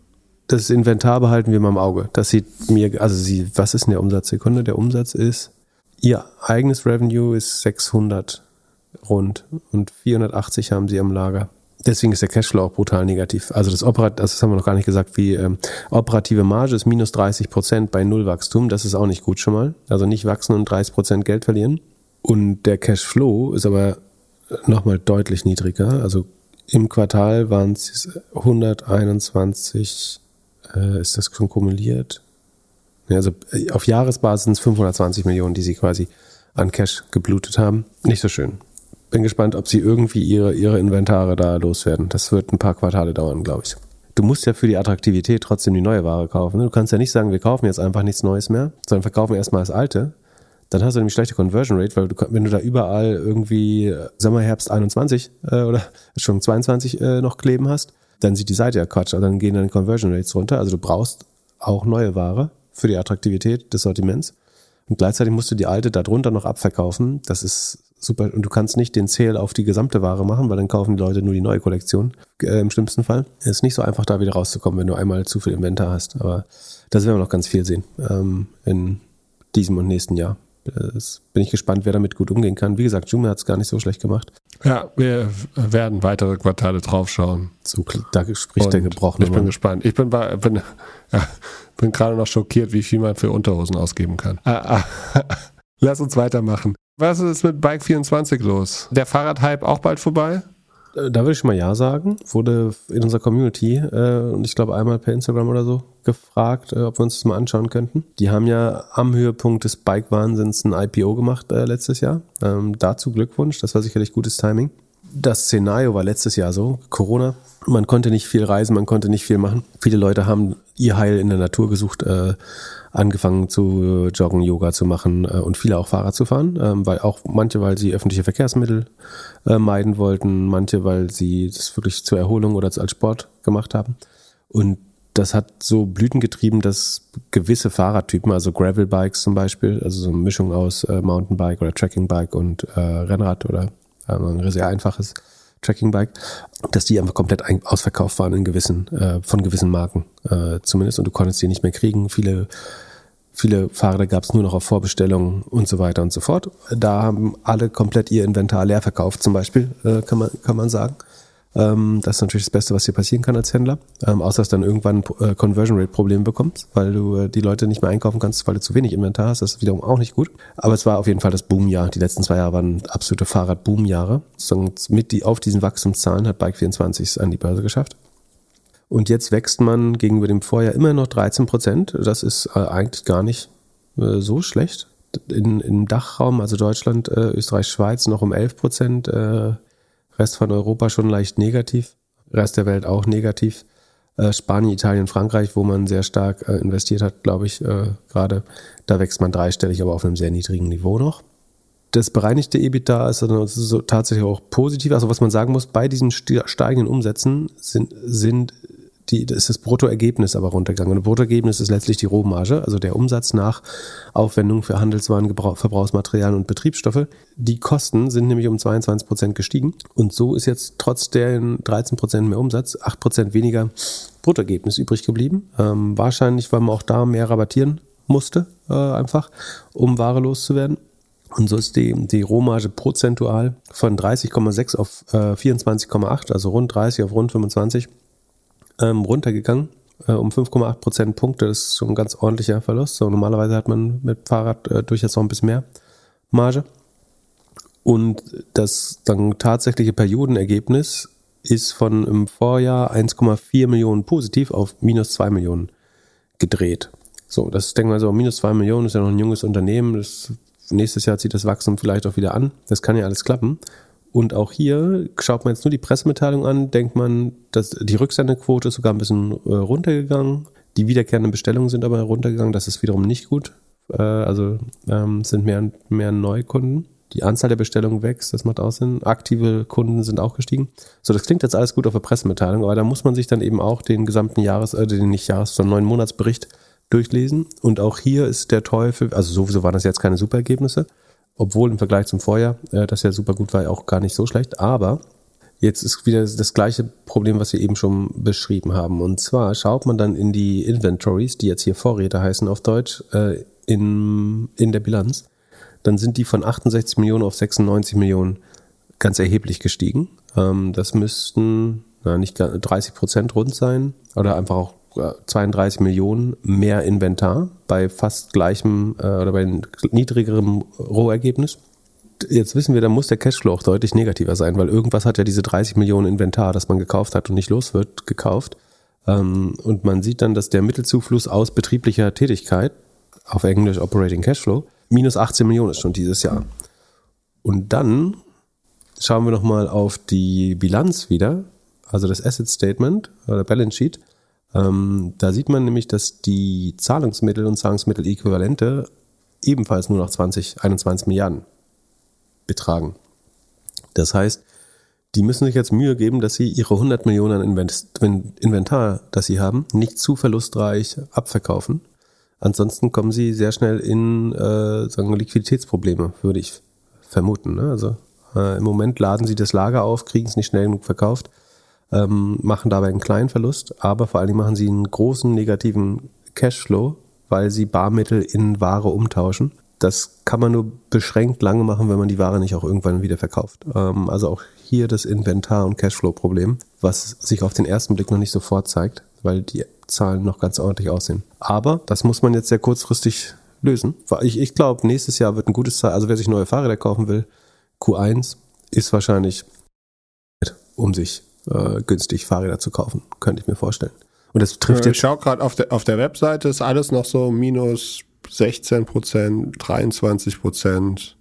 Das Inventar behalten wir mal im Auge. Das sieht mir, also sie, was ist denn der Umsatz? Sekunde, der Umsatz ist, ihr eigenes Revenue ist 600 rund und 480 haben sie am Lager. Deswegen ist der Cashflow auch brutal negativ. Also das Operat, das haben wir noch gar nicht gesagt, wie ähm, operative Marge ist minus 30 Prozent bei Nullwachstum. Das ist auch nicht gut schon mal. Also nicht wachsen und 30 Prozent Geld verlieren. Und der Cashflow ist aber nochmal deutlich niedriger. Also im Quartal waren es 121, äh, ist das schon kumuliert? Ja, also äh, auf Jahresbasis sind es 520 Millionen, die sie quasi an Cash geblutet haben. Nicht so schön. Bin gespannt, ob sie irgendwie ihre, ihre Inventare da loswerden. Das wird ein paar Quartale dauern, glaube ich. Du musst ja für die Attraktivität trotzdem die neue Ware kaufen. ne? Du kannst ja nicht sagen, wir kaufen jetzt einfach nichts Neues mehr, sondern verkaufen erstmal das alte. Dann hast du nämlich schlechte Conversion Rate, weil du, wenn du da überall irgendwie äh, Sommer, Herbst 21 äh, oder schon 22 äh, noch kleben hast, dann sieht die Seite ja Quatsch. Also dann gehen deine Conversion Rates runter. Also du brauchst auch neue Ware für die Attraktivität des Sortiments. Und gleichzeitig musst du die alte darunter noch abverkaufen. Das ist super. Und du kannst nicht den Sale auf die gesamte Ware machen, weil dann kaufen die Leute nur die neue Kollektion. Äh, Im schlimmsten Fall. Es ist nicht so einfach, da wieder rauszukommen, wenn du einmal zu viel Inventar hast. Aber das werden wir noch ganz viel sehen ähm, in diesem und nächsten Jahr. Das bin ich gespannt, wer damit gut umgehen kann. Wie gesagt, Jume hat es gar nicht so schlecht gemacht. Ja, wir werden weitere Quartale draufschauen. So, da spricht der gebrochene Ich bin Mann. gespannt. Ich bin, bei, bin, ja, <laughs> bin gerade noch schockiert, wie viel man für Unterhosen ausgeben kann. Ah, ah. <laughs> Lass uns weitermachen. Was ist mit Bike 24 los? Der Fahrradhype auch bald vorbei? Da würde ich mal Ja sagen. Wurde in unserer Community äh, und ich glaube einmal per Instagram oder so gefragt, äh, ob wir uns das mal anschauen könnten. Die haben ja am Höhepunkt des Bike-Wahnsinns ein IPO gemacht äh, letztes Jahr. Ähm, dazu Glückwunsch, das war sicherlich gutes Timing. Das Szenario war letztes Jahr so, Corona. Man konnte nicht viel reisen, man konnte nicht viel machen. Viele Leute haben ihr Heil in der Natur gesucht, äh, angefangen zu joggen, Yoga zu machen äh, und viele auch Fahrrad zu fahren, ähm, weil auch manche, weil sie öffentliche Verkehrsmittel äh, meiden wollten, manche, weil sie das wirklich zur Erholung oder als Sport gemacht haben. Und das hat so Blüten getrieben, dass gewisse Fahrradtypen, also Gravelbikes zum Beispiel, also so eine Mischung aus äh, Mountainbike oder Trekkingbike und äh, Rennrad oder äh, ein sehr einfaches Trekkingbike, dass die einfach komplett ausverkauft waren in gewissen, äh, von gewissen Marken äh, zumindest und du konntest die nicht mehr kriegen. Viele Viele Fahrräder gab es nur noch auf Vorbestellung und so weiter und so fort. Da haben alle komplett ihr Inventar leer verkauft, zum Beispiel, äh, kann, man, kann man sagen. Ähm, das ist natürlich das Beste, was dir passieren kann als Händler. Ähm, außer dass du dann irgendwann äh, Conversion Rate Probleme bekommst, weil du äh, die Leute nicht mehr einkaufen kannst, weil du zu wenig Inventar hast. Das ist wiederum auch nicht gut. Aber es war auf jeden Fall das Boomjahr. Die letzten zwei Jahre waren absolute Fahrrad-Boomjahre. Mit die, auf diesen Wachstumszahlen hat Bike24 es an die Börse geschafft. Und jetzt wächst man gegenüber dem Vorjahr immer noch 13 Prozent. Das ist äh, eigentlich gar nicht so schlecht. In, Im Dachraum, also Deutschland, Österreich, Schweiz noch um 11 Prozent. Rest von Europa schon leicht negativ. Rest der Welt auch negativ. Äh, Spanien, Italien, Frankreich, wo man sehr stark äh, investiert hat, glaube ich, äh, gerade. Da wächst man dreistellig, aber auf einem sehr niedrigen Niveau noch das bereinigte EBITDA ist dann so tatsächlich auch positiv. Also was man sagen muss, bei diesen steigenden Umsätzen sind, sind die, ist das Bruttoergebnis aber runtergegangen. Und Bruttoergebnis ist letztlich die Rohmarge, also der Umsatz nach Aufwendung für Handelswaren, Gebrauch, Verbrauchsmaterialien und Betriebsstoffe. Die Kosten sind nämlich um 22 Prozent gestiegen. Und so ist jetzt trotz der 13 Prozent mehr Umsatz 8 Prozent weniger Bruttoergebnis übrig geblieben. Ähm, wahrscheinlich, weil man auch da mehr rabattieren musste, äh, einfach, um Ware loszuwerden. Und so ist die, die Rohmarge prozentual von 30,6 auf äh, 24,8, also rund 30 auf rund 25, ähm, runtergegangen. Äh, um 5,8 Prozentpunkte. Das ist schon ein ganz ordentlicher Verlust. So, normalerweise hat man mit Fahrrad äh, durchaus noch ein bisschen mehr Marge. Und das dann tatsächliche Periodenergebnis ist von im Vorjahr 1,4 Millionen positiv auf minus 2 Millionen gedreht. So, das denken wir so, minus 2 Millionen ist ja noch ein junges Unternehmen. Das, nächstes Jahr zieht das Wachstum vielleicht auch wieder an. Das kann ja alles klappen. Und auch hier schaut man jetzt nur die Pressemitteilung an, denkt man, dass die Rücksendequote ist sogar ein bisschen äh, runtergegangen. Die wiederkehrenden Bestellungen sind aber runtergegangen. Das ist wiederum nicht gut. Äh, also ähm, sind mehr, mehr Neukunden. Die Anzahl der Bestellungen wächst, das macht auch Sinn. Aktive Kunden sind auch gestiegen. So, das klingt jetzt alles gut auf der Pressemitteilung, aber da muss man sich dann eben auch den gesamten Jahres, äh, den nicht Jahres, sondern neun Monatsbericht durchlesen. Und auch hier ist der Teufel, also sowieso waren das jetzt keine Superergebnisse, obwohl im Vergleich zum Vorjahr, äh, das ja super gut war, auch gar nicht so schlecht. Aber jetzt ist wieder das gleiche Problem, was wir eben schon beschrieben haben. Und zwar schaut man dann in die Inventories, die jetzt hier Vorräte heißen auf Deutsch, äh, in, in der Bilanz. Dann sind die von 68 Millionen auf 96 Millionen ganz erheblich gestiegen. Ähm, das müssten na, nicht 30 Prozent rund sein oder einfach auch 32 Millionen mehr Inventar bei fast gleichem äh, oder bei niedrigerem Rohergebnis. Jetzt wissen wir, da muss der Cashflow auch deutlich negativer sein, weil irgendwas hat ja diese 30 Millionen Inventar, das man gekauft hat und nicht los wird, gekauft. Ähm, und man sieht dann, dass der Mittelzufluss aus betrieblicher Tätigkeit, auf Englisch Operating Cashflow, minus 18 Millionen ist schon dieses Jahr. Und dann schauen wir nochmal auf die Bilanz wieder, also das Asset Statement oder Balance Sheet. Ähm, da sieht man nämlich, dass die Zahlungsmittel und Zahlungsmitteläquivalente ebenfalls nur noch 20, 21 Milliarden betragen. Das heißt, die müssen sich jetzt Mühe geben, dass sie ihre 100 Millionen Inventar, das sie haben, nicht zu verlustreich abverkaufen. Ansonsten kommen sie sehr schnell in äh, sagen Liquiditätsprobleme, würde ich vermuten. Ne? Also äh, im Moment laden sie das Lager auf, kriegen es nicht schnell genug verkauft ähm, machen dabei einen kleinen Verlust, aber vor allen Dingen machen sie einen großen negativen Cashflow, weil sie Barmittel in Ware umtauschen. Das kann man nur beschränkt lange machen, wenn man die Ware nicht auch irgendwann wieder verkauft. Ähm, also auch hier das Inventar- und Cashflow-Problem, was sich auf den ersten Blick noch nicht sofort zeigt, weil die Zahlen noch ganz ordentlich aussehen. Aber das muss man jetzt sehr kurzfristig lösen. Ich, ich glaube, nächstes Jahr wird ein gutes Jahr. Also wer sich neue Fahrräder kaufen will, Q1 ist wahrscheinlich, um sich äh, günstig Fahrräder zu kaufen, könnte ich mir vorstellen. Und das trifft ja, jetzt. Ich schaue gerade auf der, auf der Webseite, ist alles noch so minus 16 Prozent, 23 Prozent.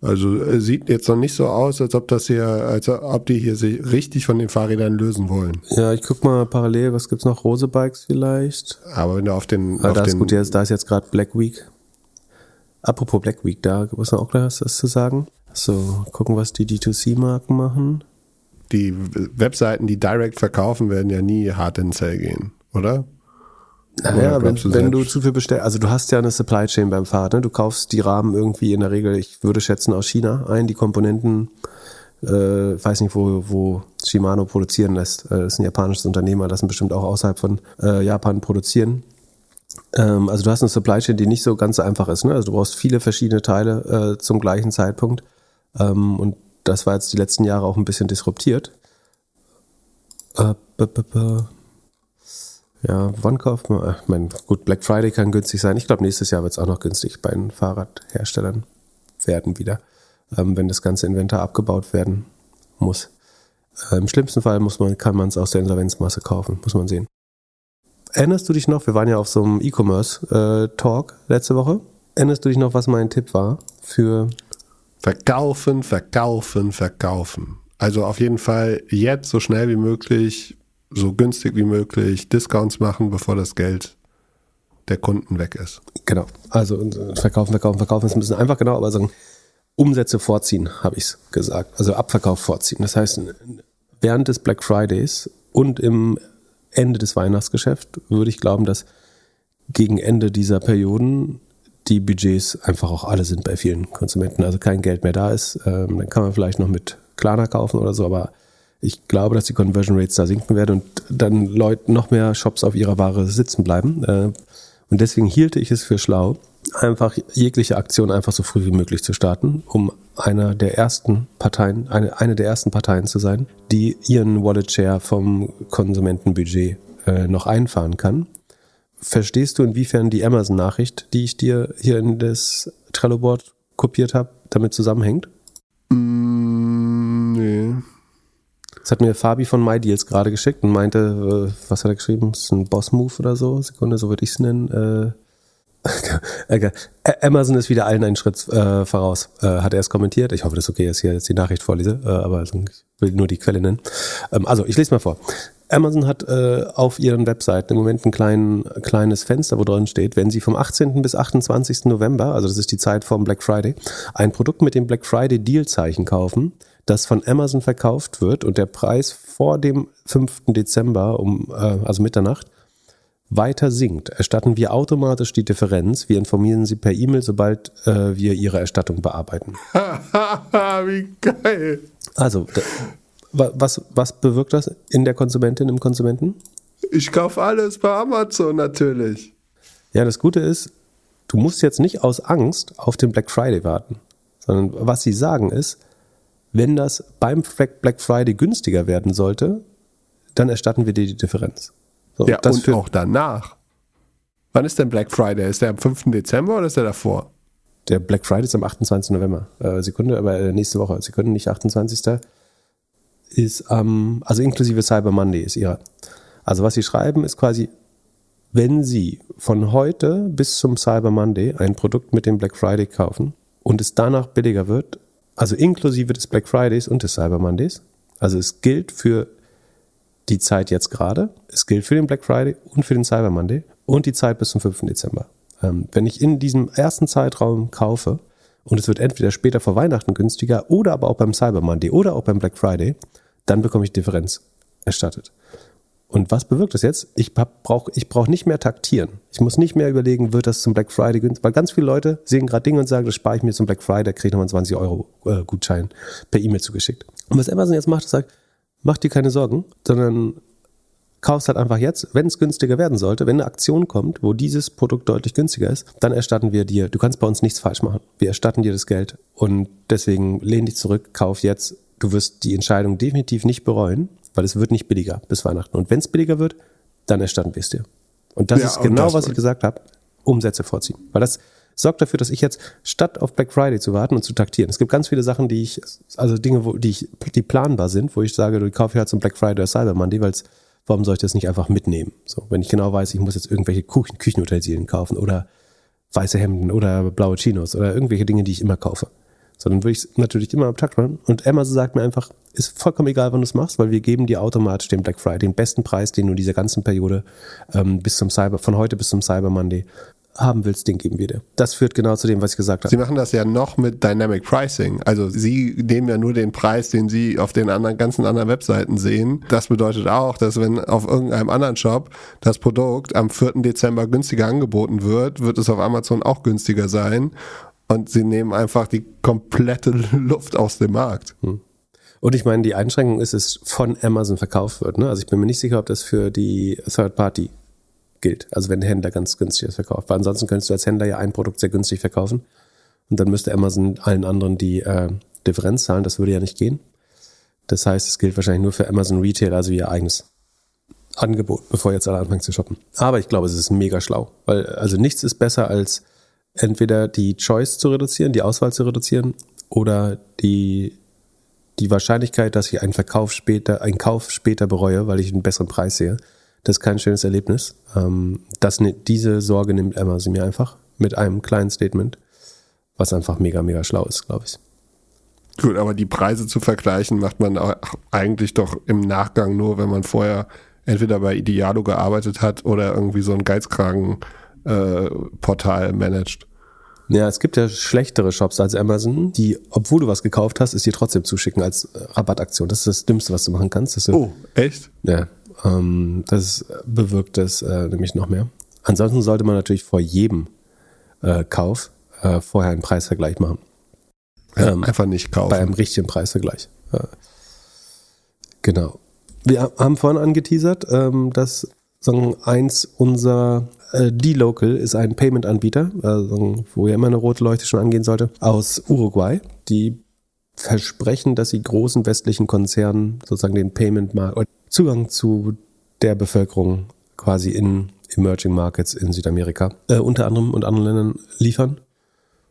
Also äh, sieht jetzt noch nicht so aus, als ob das hier, als ob die hier sich richtig von den Fahrrädern lösen wollen. Ja, ich guck mal parallel, was gibt's noch? Rose Bikes vielleicht? Aber wenn du auf den. Ah, auf da den ist gut, da ist jetzt gerade Black Week. Apropos Black Week, da muss man auch gleich was zu sagen. So, gucken, was die D2C-Marken machen die Webseiten, die direkt verkaufen, werden ja nie hart in Sale gehen, oder? Naja, wenn, du, wenn du zu viel bestellst, also du hast ja eine Supply Chain beim Fahrrad, ne? du kaufst die Rahmen irgendwie in der Regel, ich würde schätzen, aus China ein, die Komponenten, äh, weiß nicht, wo, wo Shimano produzieren lässt. Äh, das ist ein japanisches Unternehmer, lassen bestimmt auch außerhalb von äh, Japan produzieren. Ähm, also du hast eine Supply Chain, die nicht so ganz einfach ist. Ne? Also du brauchst viele verschiedene Teile äh, zum gleichen Zeitpunkt. Ähm, und das war jetzt die letzten Jahre auch ein bisschen disruptiert. Äh, ja, wann kauft man? Ich meine, gut, Black Friday kann günstig sein. Ich glaube, nächstes Jahr wird es auch noch günstig bei den Fahrradherstellern werden wieder, ähm, wenn das ganze Inventar abgebaut werden muss. Äh, Im schlimmsten Fall muss man, kann man es aus der Insolvenzmasse kaufen, muss man sehen. Erinnerst du dich noch, wir waren ja auf so einem E-Commerce-Talk äh, letzte Woche. Erinnerst du dich noch, was mein Tipp war für Verkaufen, verkaufen, verkaufen. Also auf jeden Fall jetzt so schnell wie möglich, so günstig wie möglich Discounts machen, bevor das Geld der Kunden weg ist. Genau. Also verkaufen, verkaufen, verkaufen ist ein bisschen einfach, genau, aber sagen, Umsätze vorziehen, habe ich es gesagt. Also Abverkauf vorziehen. Das heißt, während des Black Fridays und im Ende des Weihnachtsgeschäfts würde ich glauben, dass gegen Ende dieser Perioden die Budgets einfach auch alle sind bei vielen Konsumenten. Also kein Geld mehr da ist. Ähm, dann kann man vielleicht noch mit Klarna kaufen oder so, aber ich glaube, dass die Conversion Rates da sinken werden und dann Leute noch mehr Shops auf ihrer Ware sitzen bleiben. Äh, und deswegen hielte ich es für schlau, einfach jegliche Aktion einfach so früh wie möglich zu starten, um einer der ersten Parteien, eine, eine der ersten Parteien zu sein, die ihren Wallet Share vom Konsumentenbudget äh, noch einfahren kann verstehst du, inwiefern die Amazon-Nachricht, die ich dir hier in das Trello-Board kopiert habe, damit zusammenhängt? Mm, nee. Das hat mir Fabi von MyDeals gerade geschickt und meinte, äh, was hat er geschrieben? Das ist ein Boss-Move oder so. Sekunde, so würde ich es nennen. Äh, <laughs> Amazon ist wieder allen einen Schritt äh, voraus, äh, hat er es kommentiert. Ich hoffe, das ist okay, dass ich hier jetzt die Nachricht vorlese, äh, aber ich will nur die Quelle nennen. Ähm, also, ich lese mal vor. Amazon hat äh, auf ihren Webseiten im Moment ein klein, kleines Fenster, wo drin steht, wenn Sie vom 18. bis 28. November, also das ist die Zeit vom Black Friday, ein Produkt mit dem Black Friday Deal-Zeichen kaufen, das von Amazon verkauft wird und der Preis vor dem 5. Dezember um, äh, also Mitternacht, weiter sinkt, erstatten wir automatisch die Differenz. Wir informieren Sie per E-Mail, sobald äh, wir Ihre Erstattung bearbeiten. <laughs> Wie geil. Also, was, was bewirkt das in der Konsumentin, im Konsumenten? Ich kaufe alles bei Amazon natürlich. Ja, das Gute ist, du musst jetzt nicht aus Angst auf den Black Friday warten, sondern was sie sagen ist, wenn das beim Black Friday günstiger werden sollte, dann erstatten wir dir die Differenz. So, ja, und auch danach. Wann ist denn Black Friday? Ist der am 5. Dezember oder ist der davor? Der Black Friday ist am 28. November. Äh, Sekunde, aber äh, nächste Woche. Sie können nicht 28. Ist am, ähm, also inklusive Cyber Monday ist ihre. Also was Sie schreiben ist quasi, wenn Sie von heute bis zum Cyber Monday ein Produkt mit dem Black Friday kaufen und es danach billiger wird, also inklusive des Black Fridays und des Cyber Mondays, also es gilt für die Zeit jetzt gerade, es gilt für den Black Friday und für den Cyber Monday und die Zeit bis zum 5. Dezember. Ähm, wenn ich in diesem ersten Zeitraum kaufe und es wird entweder später vor Weihnachten günstiger oder aber auch beim Cyber Monday oder auch beim Black Friday, dann bekomme ich Differenz erstattet. Und was bewirkt das jetzt? Ich brauche ich brauch nicht mehr taktieren. Ich muss nicht mehr überlegen, wird das zum Black Friday günstig? Weil ganz viele Leute sehen gerade Dinge und sagen, das spare ich mir zum Black Friday, kriege ich nochmal einen 20 Euro äh, Gutschein per E-Mail zugeschickt. Und was Amazon jetzt macht, ist sagt, mach dir keine Sorgen, sondern kaufst halt einfach jetzt, wenn es günstiger werden sollte, wenn eine Aktion kommt, wo dieses Produkt deutlich günstiger ist, dann erstatten wir dir, du kannst bei uns nichts falsch machen. Wir erstatten dir das Geld und deswegen lehn dich zurück, kauf jetzt. Du wirst die Entscheidung definitiv nicht bereuen, weil es wird nicht billiger bis Weihnachten. Und wenn es billiger wird, dann erstatten wir es dir. Und das ja, ist genau, das was ich gesagt habe, Umsätze vorziehen. Weil das sorgt dafür, dass ich jetzt statt auf Black Friday zu warten und zu taktieren, es gibt ganz viele Sachen, die ich, also Dinge, wo, die ich, die planbar sind, wo ich sage, du kaufst halt zum Black Friday oder Cyber Monday, weil warum soll ich das nicht einfach mitnehmen? So, wenn ich genau weiß, ich muss jetzt irgendwelche Küchen, Küchenutensilien kaufen oder weiße Hemden oder blaue Chinos oder irgendwelche Dinge, die ich immer kaufe. Sondern würde ich es natürlich immer am Takt machen. Und Amazon sagt mir einfach, ist vollkommen egal, wann du es machst, weil wir geben dir automatisch den Black Friday, den besten Preis, den du in dieser ganzen Periode ähm, bis zum Cyber, von heute bis zum Cyber Monday haben willst, den geben wir dir. Das führt genau zu dem, was ich gesagt habe. Sie machen das ja noch mit Dynamic Pricing. Also Sie nehmen ja nur den Preis, den Sie auf den anderen, ganzen anderen Webseiten sehen. Das bedeutet auch, dass wenn auf irgendeinem anderen Shop das Produkt am 4. Dezember günstiger angeboten wird, wird es auf Amazon auch günstiger sein. Und Sie nehmen einfach die komplette Luft aus dem Markt. Hm. Und ich meine, die Einschränkung ist, es von Amazon verkauft wird. Ne? Also ich bin mir nicht sicher, ob das für die Third Party gilt. Also wenn der Händler ganz günstig verkauft. Weil ansonsten könntest du als Händler ja ein Produkt sehr günstig verkaufen und dann müsste Amazon allen anderen die äh, Differenz zahlen. Das würde ja nicht gehen. Das heißt, es gilt wahrscheinlich nur für Amazon Retail, also ihr eigenes Angebot, bevor jetzt alle anfangen zu shoppen. Aber ich glaube, es ist mega schlau, weil also nichts ist besser als entweder die Choice zu reduzieren, die Auswahl zu reduzieren oder die die Wahrscheinlichkeit, dass ich einen Verkauf später, einen Kauf später bereue, weil ich einen besseren Preis sehe, das ist kein schönes Erlebnis. Ähm, das, diese Sorge nimmt Emma sie mir einfach mit einem kleinen Statement, was einfach mega, mega schlau ist, glaube ich. Gut, aber die Preise zu vergleichen macht man eigentlich doch im Nachgang nur, wenn man vorher entweder bei Idealo gearbeitet hat oder irgendwie so ein Geizkragen-Portal äh, managt. Ja, es gibt ja schlechtere Shops als Amazon, die, obwohl du was gekauft hast, es dir trotzdem zuschicken als äh, Rabattaktion. Das ist das Dümmste, was du machen kannst. Oh, echt? Ja, ähm, das bewirkt es äh, nämlich noch mehr. Ansonsten sollte man natürlich vor jedem äh, Kauf äh, vorher einen Preisvergleich machen. Ähm, einfach nicht kaufen. Bei einem richtigen Preisvergleich. Äh, genau. Wir haben vorhin angeteasert, ähm, dass sagen, eins unserer äh, D-Local ist ein Payment-Anbieter, äh, wo ja immer eine rote Leuchte schon angehen sollte, aus Uruguay. Die versprechen, dass sie großen westlichen Konzernen sozusagen den Payment-Markt, Zugang zu der Bevölkerung quasi in Emerging Markets in Südamerika, äh, unter anderem und anderen Ländern liefern.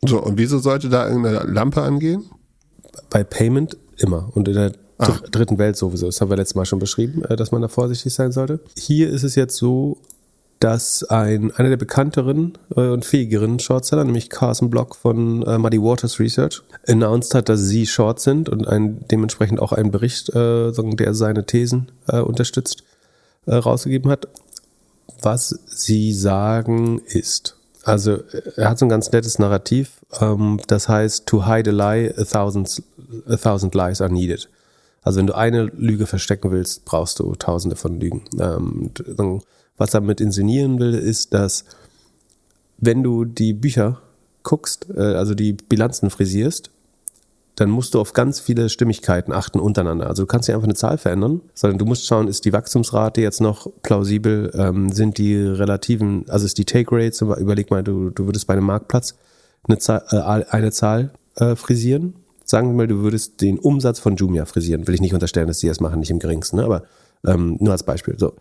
So, und wieso sollte da irgendeine Lampe angehen? Bei Payment immer. Und in der dr dritten Welt sowieso. Das haben wir letztes Mal schon beschrieben, äh, dass man da vorsichtig sein sollte. Hier ist es jetzt so, dass ein, einer der bekannteren äh, und fähigeren Shortseller, nämlich Carson Block von äh, Muddy Waters Research, announced hat, dass sie short sind und ein, dementsprechend auch einen Bericht, äh, der seine Thesen äh, unterstützt, äh, rausgegeben hat. Was sie sagen ist, also er hat so ein ganz nettes Narrativ, ähm, das heißt, to hide a lie, a thousand, a thousand lies are needed. Also wenn du eine Lüge verstecken willst, brauchst du tausende von Lügen. Ähm, dann was er damit inszenieren will, ist, dass wenn du die Bücher guckst, äh, also die Bilanzen frisierst, dann musst du auf ganz viele Stimmigkeiten achten untereinander. Also du kannst nicht einfach eine Zahl verändern, sondern du musst schauen, ist die Wachstumsrate jetzt noch plausibel, ähm, sind die relativen, also ist die Take Rate, überleg mal, du, du würdest bei einem Marktplatz eine Zahl, äh, eine Zahl äh, frisieren. Sagen wir mal, du würdest den Umsatz von Jumia frisieren. Will ich nicht unterstellen, dass die das machen, nicht im geringsten, ne? aber ähm, nur als Beispiel. So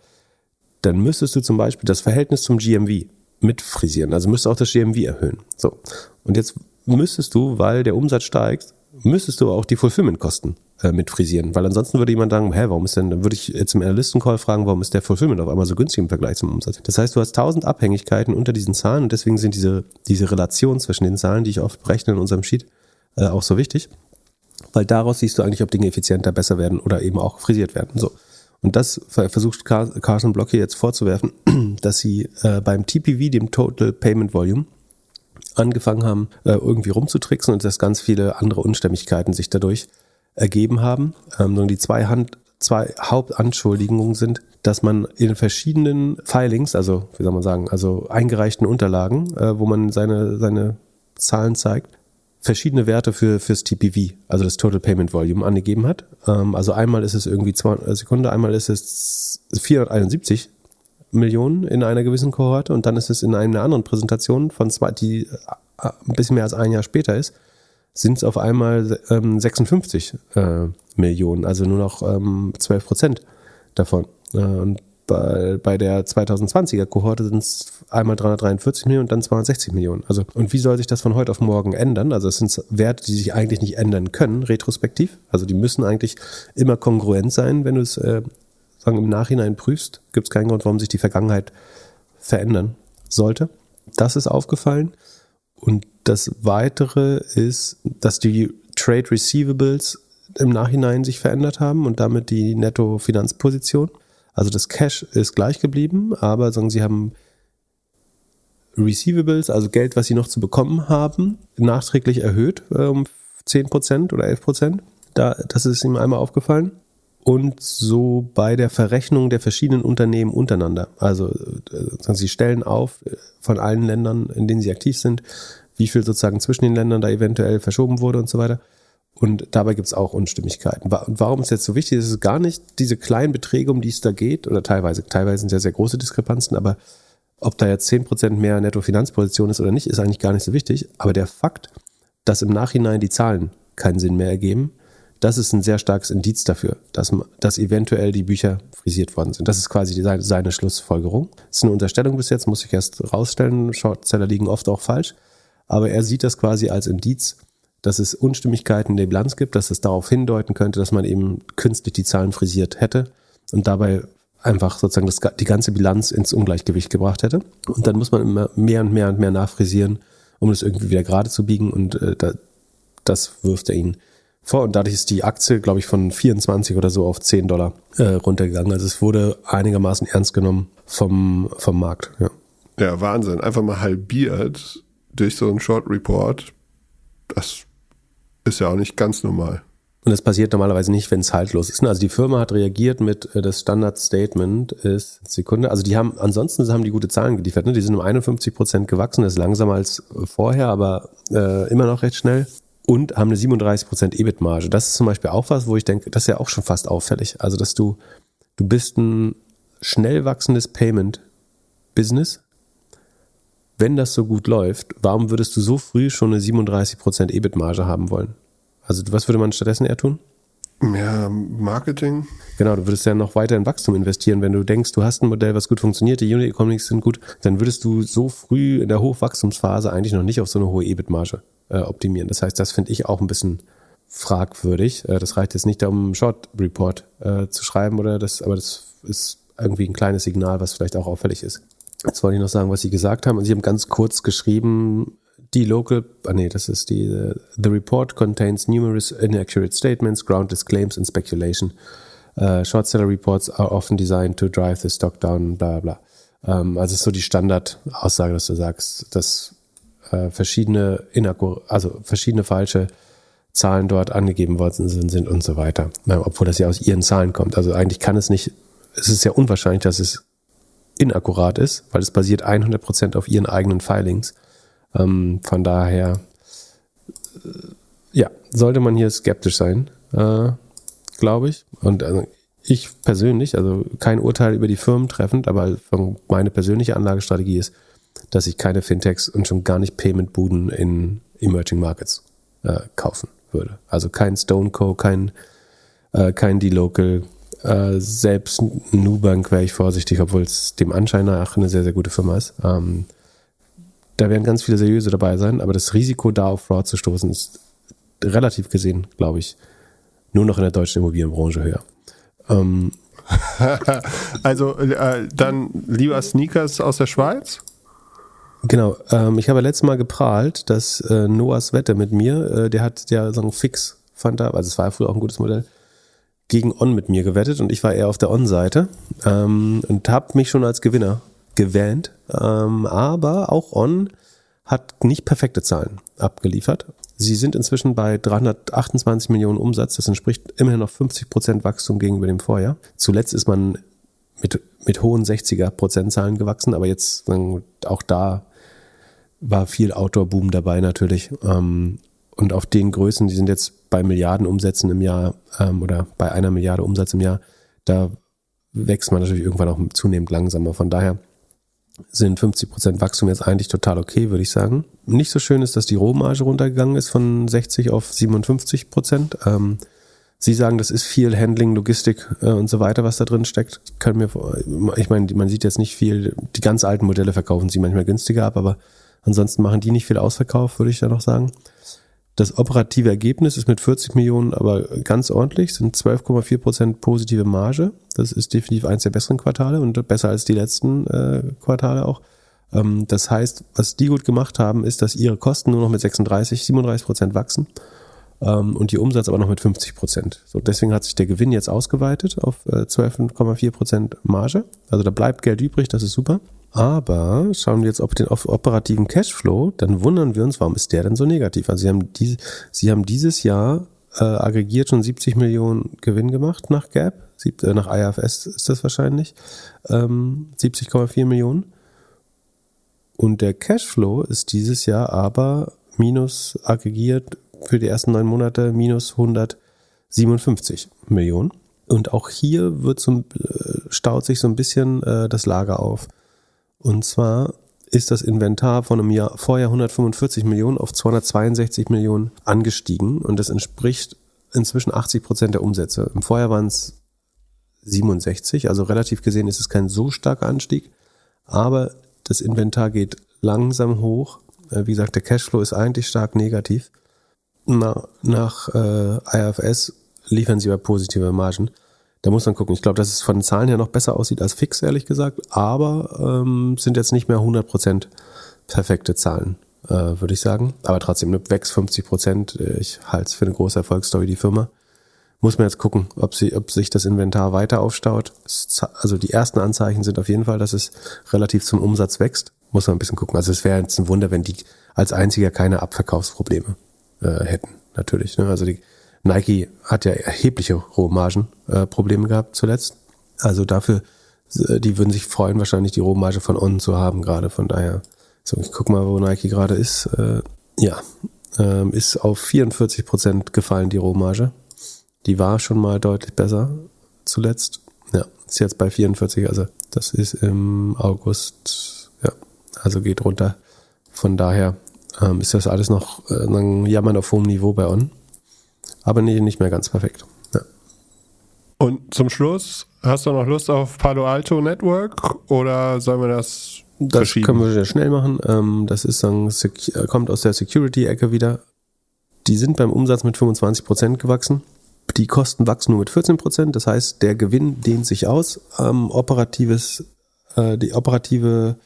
dann müsstest du zum Beispiel das Verhältnis zum GMV mit frisieren. Also müsstest du auch das GMV erhöhen. So. Und jetzt müsstest du, weil der Umsatz steigt, müsstest du auch die Fulfillment-Kosten äh, mit frisieren. Weil ansonsten würde jemand sagen, hä, warum ist denn, dann würde ich jetzt im Analysten-Call fragen, warum ist der Fulfillment auf einmal so günstig im Vergleich zum Umsatz? Das heißt, du hast tausend Abhängigkeiten unter diesen Zahlen und deswegen sind diese, diese Relationen zwischen den Zahlen, die ich oft berechne in unserem Sheet, äh, auch so wichtig. Weil daraus siehst du eigentlich, ob Dinge effizienter, besser werden oder eben auch frisiert werden. So. Und das versucht Carson Block hier jetzt vorzuwerfen, <clears throat> dass sie äh, beim TPV, dem Total Payment Volume, angefangen haben, äh, irgendwie rumzutricksen und dass ganz viele andere Unstimmigkeiten sich dadurch ergeben haben. Ähm, die zwei, Hand, zwei Hauptanschuldigungen sind, dass man in verschiedenen Filings, also wie soll man sagen, also eingereichten Unterlagen, äh, wo man seine, seine Zahlen zeigt, verschiedene Werte für fürs TPV, also das Total Payment Volume, angegeben hat. Ähm, also einmal ist es irgendwie 200 Sekunden, einmal ist es 471 Millionen in einer gewissen Kohorte und dann ist es in einer anderen Präsentation von zwei, die äh, ein bisschen mehr als ein Jahr später ist, sind es auf einmal ähm, 56 äh, Millionen, also nur noch ähm, 12 Prozent davon. Äh, und bei, bei der 2020er Kohorte sind es einmal 343 Millionen und dann 260 Millionen. Also, und wie soll sich das von heute auf morgen ändern? Also, es sind Werte, die sich eigentlich nicht ändern können, retrospektiv. Also, die müssen eigentlich immer kongruent sein, wenn du es äh, sagen, im Nachhinein prüfst. Gibt es keinen Grund, warum sich die Vergangenheit verändern sollte. Das ist aufgefallen. Und das weitere ist, dass die Trade Receivables im Nachhinein sich verändert haben und damit die Netto-Finanzposition. Also das Cash ist gleich geblieben, aber sagen sie haben Receivables, also Geld, was sie noch zu bekommen haben, nachträglich erhöht äh, um 10% oder 11%. Da, das ist ihm einmal aufgefallen. Und so bei der Verrechnung der verschiedenen Unternehmen untereinander. Also äh, sie stellen auf äh, von allen Ländern, in denen sie aktiv sind, wie viel sozusagen zwischen den Ländern da eventuell verschoben wurde und so weiter. Und dabei gibt es auch Unstimmigkeiten. Warum ist jetzt so wichtig? Es ist gar nicht diese kleinen Beträge, um die es da geht, oder teilweise, teilweise sind ja sehr große Diskrepanzen, aber ob da jetzt 10% mehr Nettofinanzposition ist oder nicht, ist eigentlich gar nicht so wichtig. Aber der Fakt, dass im Nachhinein die Zahlen keinen Sinn mehr ergeben, das ist ein sehr starkes Indiz dafür, dass, dass eventuell die Bücher frisiert worden sind. Das ist quasi die, seine Schlussfolgerung. Das ist eine Unterstellung bis jetzt, muss ich erst rausstellen. Shortseller liegen oft auch falsch. Aber er sieht das quasi als Indiz, dass es Unstimmigkeiten in der Bilanz gibt, dass es darauf hindeuten könnte, dass man eben künstlich die Zahlen frisiert hätte und dabei einfach sozusagen das, die ganze Bilanz ins Ungleichgewicht gebracht hätte. Und dann muss man immer mehr und mehr und mehr nachfrisieren, um das irgendwie wieder gerade zu biegen und äh, da, das wirft er ihnen vor. Und dadurch ist die Aktie, glaube ich, von 24 oder so auf 10 Dollar äh, runtergegangen. Also es wurde einigermaßen ernst genommen vom, vom Markt. Ja. ja, Wahnsinn. Einfach mal halbiert durch so einen Short Report. Das ist ja auch nicht ganz normal. Und das passiert normalerweise nicht, wenn es haltlos ist. Also die Firma hat reagiert mit äh, das Standard Statement ist Sekunde. Also die haben ansonsten haben die gute Zahlen geliefert. Ne? Die sind um 51 Prozent gewachsen, das ist langsamer als vorher, aber äh, immer noch recht schnell. Und haben eine 37 Prozent EBIT-Marge. Das ist zum Beispiel auch was, wo ich denke, das ist ja auch schon fast auffällig. Also dass du du bist ein schnell wachsendes Payment-Business. Wenn das so gut läuft, warum würdest du so früh schon eine 37 Prozent EBIT-Marge haben wollen? Also was würde man stattdessen eher tun? Ja, Marketing. Genau, du würdest ja noch weiter in Wachstum investieren. Wenn du denkst, du hast ein Modell, was gut funktioniert, die Unit Economics sind gut, dann würdest du so früh in der Hochwachstumsphase eigentlich noch nicht auf so eine hohe EBIT-Marge äh, optimieren. Das heißt, das finde ich auch ein bisschen fragwürdig. Äh, das reicht jetzt nicht, um einen Short Report äh, zu schreiben oder das, aber das ist irgendwie ein kleines Signal, was vielleicht auch auffällig ist. Jetzt wollte ich noch sagen, was Sie gesagt haben. Sie haben ganz kurz geschrieben, die local, ah nee, das ist die, uh, the report contains numerous inaccurate statements, groundless claims and speculation. Uh, short seller reports are often designed to drive the stock down, bla bla. Um, ähm, also ist so die Standardaussage, dass du sagst, dass äh, verschiedene also verschiedene falsche Zahlen dort angegeben worden sind, sind und so weiter. Obwohl das ja aus ihren Zahlen kommt. Also eigentlich kann es nicht, es ist sehr unwahrscheinlich, dass es inakkurat ist, weil es basiert 100% auf ihren eigenen Filings. Ähm, von daher, äh, ja, sollte man hier skeptisch sein, äh, glaube ich. Und also ich persönlich, also kein Urteil über die Firmen treffend, aber meine persönliche Anlagestrategie ist, dass ich keine Fintechs und schon gar nicht Payment-Buden in Emerging Markets äh, kaufen würde. Also kein Stoneco, kein, äh, kein D-Local, äh, selbst Nubank wäre ich vorsichtig, obwohl es dem Anschein nach eine sehr, sehr gute Firma ist. Ähm, da werden ganz viele seriöse dabei sein, aber das Risiko, da auf Fraud zu stoßen, ist relativ gesehen, glaube ich, nur noch in der deutschen Immobilienbranche höher. Ähm, <laughs> also äh, dann lieber Sneakers aus der Schweiz? Genau, ähm, ich habe letztes Mal geprahlt, dass äh, Noahs Wette mit mir, äh, der hat ja so einen Fix, fand er, also es war ja früher auch ein gutes Modell, gegen On mit mir gewettet und ich war eher auf der On-Seite ähm, und habe mich schon als Gewinner gewähnt. Ähm, aber auch On hat nicht perfekte Zahlen abgeliefert. Sie sind inzwischen bei 328 Millionen Umsatz. Das entspricht immerhin noch 50 Prozent Wachstum gegenüber dem Vorjahr. Zuletzt ist man mit, mit hohen 60er Prozentzahlen gewachsen, aber jetzt auch da war viel Outdoor-Boom dabei natürlich. Ähm, und auf den Größen, die sind jetzt bei Milliarden Umsätzen im Jahr ähm, oder bei einer Milliarde Umsatz im Jahr, da wächst man natürlich irgendwann auch zunehmend langsamer. Von daher sind 50 Prozent Wachstum jetzt eigentlich total okay, würde ich sagen. Nicht so schön ist, dass die Rohmarge runtergegangen ist von 60 auf 57 Prozent. Ähm, Sie sagen, das ist viel Handling, Logistik äh, und so weiter, was da drin steckt. Kann mir, ich meine, man sieht jetzt nicht viel, die ganz alten Modelle verkaufen sie manchmal günstiger ab, aber ansonsten machen die nicht viel Ausverkauf, würde ich da noch sagen. Das operative Ergebnis ist mit 40 Millionen aber ganz ordentlich, sind 12,4 Prozent positive Marge. Das ist definitiv eins der besseren Quartale und besser als die letzten äh, Quartale auch. Ähm, das heißt, was die gut gemacht haben, ist, dass ihre Kosten nur noch mit 36, 37 Prozent wachsen ähm, und die Umsatz aber noch mit 50 Prozent. So, deswegen hat sich der Gewinn jetzt ausgeweitet auf äh, 12,4 Prozent Marge. Also da bleibt Geld übrig, das ist super. Aber schauen wir jetzt auf den operativen Cashflow, dann wundern wir uns, warum ist der denn so negativ? Also Sie haben, diese, Sie haben dieses Jahr äh, aggregiert schon 70 Millionen Gewinn gemacht nach Gap, Sieb, äh, nach IFS ist das wahrscheinlich, ähm, 70,4 Millionen. Und der Cashflow ist dieses Jahr aber minus aggregiert für die ersten neun Monate minus 157 Millionen. Und auch hier wird so, äh, staut sich so ein bisschen äh, das Lager auf. Und zwar ist das Inventar von einem Jahr vorher 145 Millionen auf 262 Millionen angestiegen und das entspricht inzwischen 80 Prozent der Umsätze. Im Vorjahr waren es 67, also relativ gesehen ist es kein so starker Anstieg, aber das Inventar geht langsam hoch. Äh, wie gesagt, der Cashflow ist eigentlich stark negativ. Na, nach äh, IFS liefern sie aber positive Margen. Da muss man gucken. Ich glaube, dass es von den Zahlen her noch besser aussieht als fix, ehrlich gesagt. Aber ähm, sind jetzt nicht mehr 100% perfekte Zahlen, äh, würde ich sagen. Aber trotzdem, ne, wächst 50%. Ich halte es für eine große Erfolgsstory, die Firma. Muss man jetzt gucken, ob, sie, ob sich das Inventar weiter aufstaut. Also die ersten Anzeichen sind auf jeden Fall, dass es relativ zum Umsatz wächst. Muss man ein bisschen gucken. Also es wäre jetzt ein Wunder, wenn die als einziger keine Abverkaufsprobleme äh, hätten. Natürlich. Ne? Also die, Nike hat ja erhebliche Rohmargenprobleme äh, gehabt zuletzt. Also dafür, äh, die würden sich freuen, wahrscheinlich die Rohmarge von On zu haben gerade. Von daher, so ich guck mal, wo Nike gerade ist. Äh, ja, ähm, ist auf 44 Prozent gefallen die Rohmarge. Die war schon mal deutlich besser zuletzt. Ja, ist jetzt bei 44, also das ist im August, ja, also geht runter. Von daher ähm, ist das alles noch äh, Jammern auf hohem Niveau bei On aber nicht, nicht mehr ganz perfekt. Ja. Und zum Schluss, hast du noch Lust auf Palo Alto Network oder sollen wir das Das können wir sehr schnell machen. Ähm, das ist dann, kommt aus der Security-Ecke wieder. Die sind beim Umsatz mit 25% gewachsen. Die Kosten wachsen nur mit 14%. Das heißt, der Gewinn dehnt sich aus. Ähm, operatives, äh, die operative,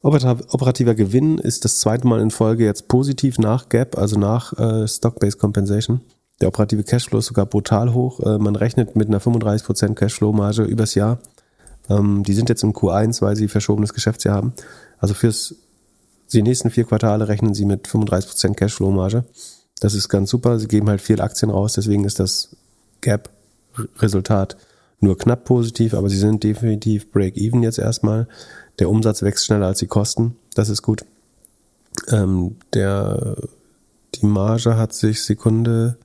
operativ, operativer Gewinn ist das zweite Mal in Folge jetzt positiv nach Gap, also nach äh, Stock-Based Compensation. Der operative Cashflow ist sogar brutal hoch. Äh, man rechnet mit einer 35% Cashflow-Marge übers Jahr. Ähm, die sind jetzt im Q1, weil sie verschobenes Geschäftsjahr haben. Also fürs die nächsten vier Quartale rechnen sie mit 35% Cashflow-Marge. Das ist ganz super. Sie geben halt viel Aktien raus, deswegen ist das Gap-Resultat nur knapp positiv, aber sie sind definitiv Break-Even jetzt erstmal. Der Umsatz wächst schneller als die Kosten. Das ist gut. Ähm, der, die Marge hat sich Sekunde,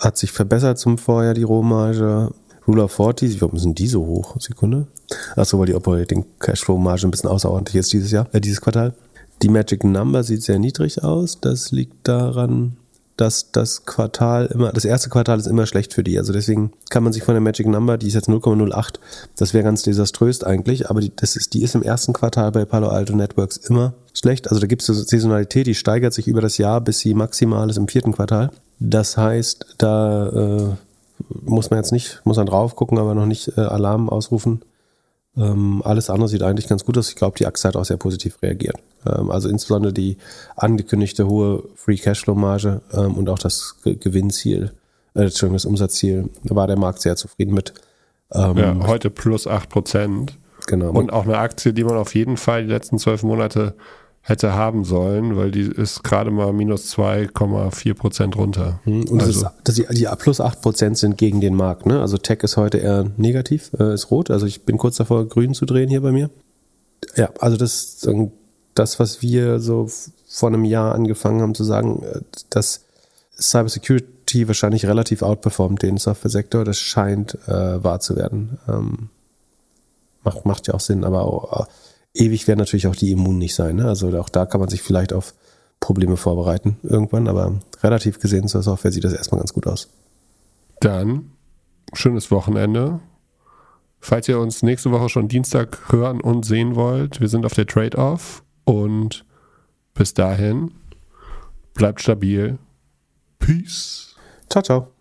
hat sich verbessert zum Vorjahr, die Rohmarge. Rule of 40, warum sind die so hoch? Sekunde. Achso, weil die Operating Cashflow Marge ein bisschen außerordentlich ist dieses Jahr, äh, dieses Quartal. Die Magic Number sieht sehr niedrig aus. Das liegt daran, dass das Quartal immer, das erste Quartal ist immer schlecht für die. Also deswegen kann man sich von der Magic Number, die ist jetzt 0,08, das wäre ganz desaströs eigentlich, aber die, das ist, die ist im ersten Quartal bei Palo Alto Networks immer schlecht. Also da gibt es so Saisonalität, die steigert sich über das Jahr, bis sie maximal ist im vierten Quartal. Das heißt, da äh, muss man jetzt nicht, muss man drauf gucken, aber noch nicht äh, Alarm ausrufen. Ähm, alles andere sieht eigentlich ganz gut aus. Ich glaube, die Aktie hat auch sehr positiv reagiert. Ähm, also insbesondere die angekündigte hohe Free Cashflow Marge ähm, und auch das Ge Gewinnziel, äh, Entschuldigung, das Umsatzziel, da war der Markt sehr zufrieden mit. Ähm, ja, heute plus 8 Prozent. Genau. Und auch eine Aktie, die man auf jeden Fall die letzten zwölf Monate hätte haben sollen, weil die ist gerade mal minus 2,4 Prozent runter. Hm, und also. das ist, die, die plus 8 Prozent sind gegen den Markt. Ne? Also Tech ist heute eher negativ, äh, ist rot. Also ich bin kurz davor, grün zu drehen hier bei mir. Ja, also das das, was wir so vor einem Jahr angefangen haben zu sagen, äh, dass Cybersecurity wahrscheinlich relativ outperformt den Software-Sektor, das scheint äh, wahr zu werden. Ähm, macht, macht ja auch Sinn, aber auch, äh, ewig werden natürlich auch die immun nicht sein. Ne? Also auch da kann man sich vielleicht auf Probleme vorbereiten irgendwann, aber relativ gesehen zur Software sieht das erstmal ganz gut aus. Dann schönes Wochenende. Falls ihr uns nächste Woche schon Dienstag hören und sehen wollt, wir sind auf der Trade-Off und bis dahin, bleibt stabil. Peace. Ciao, ciao.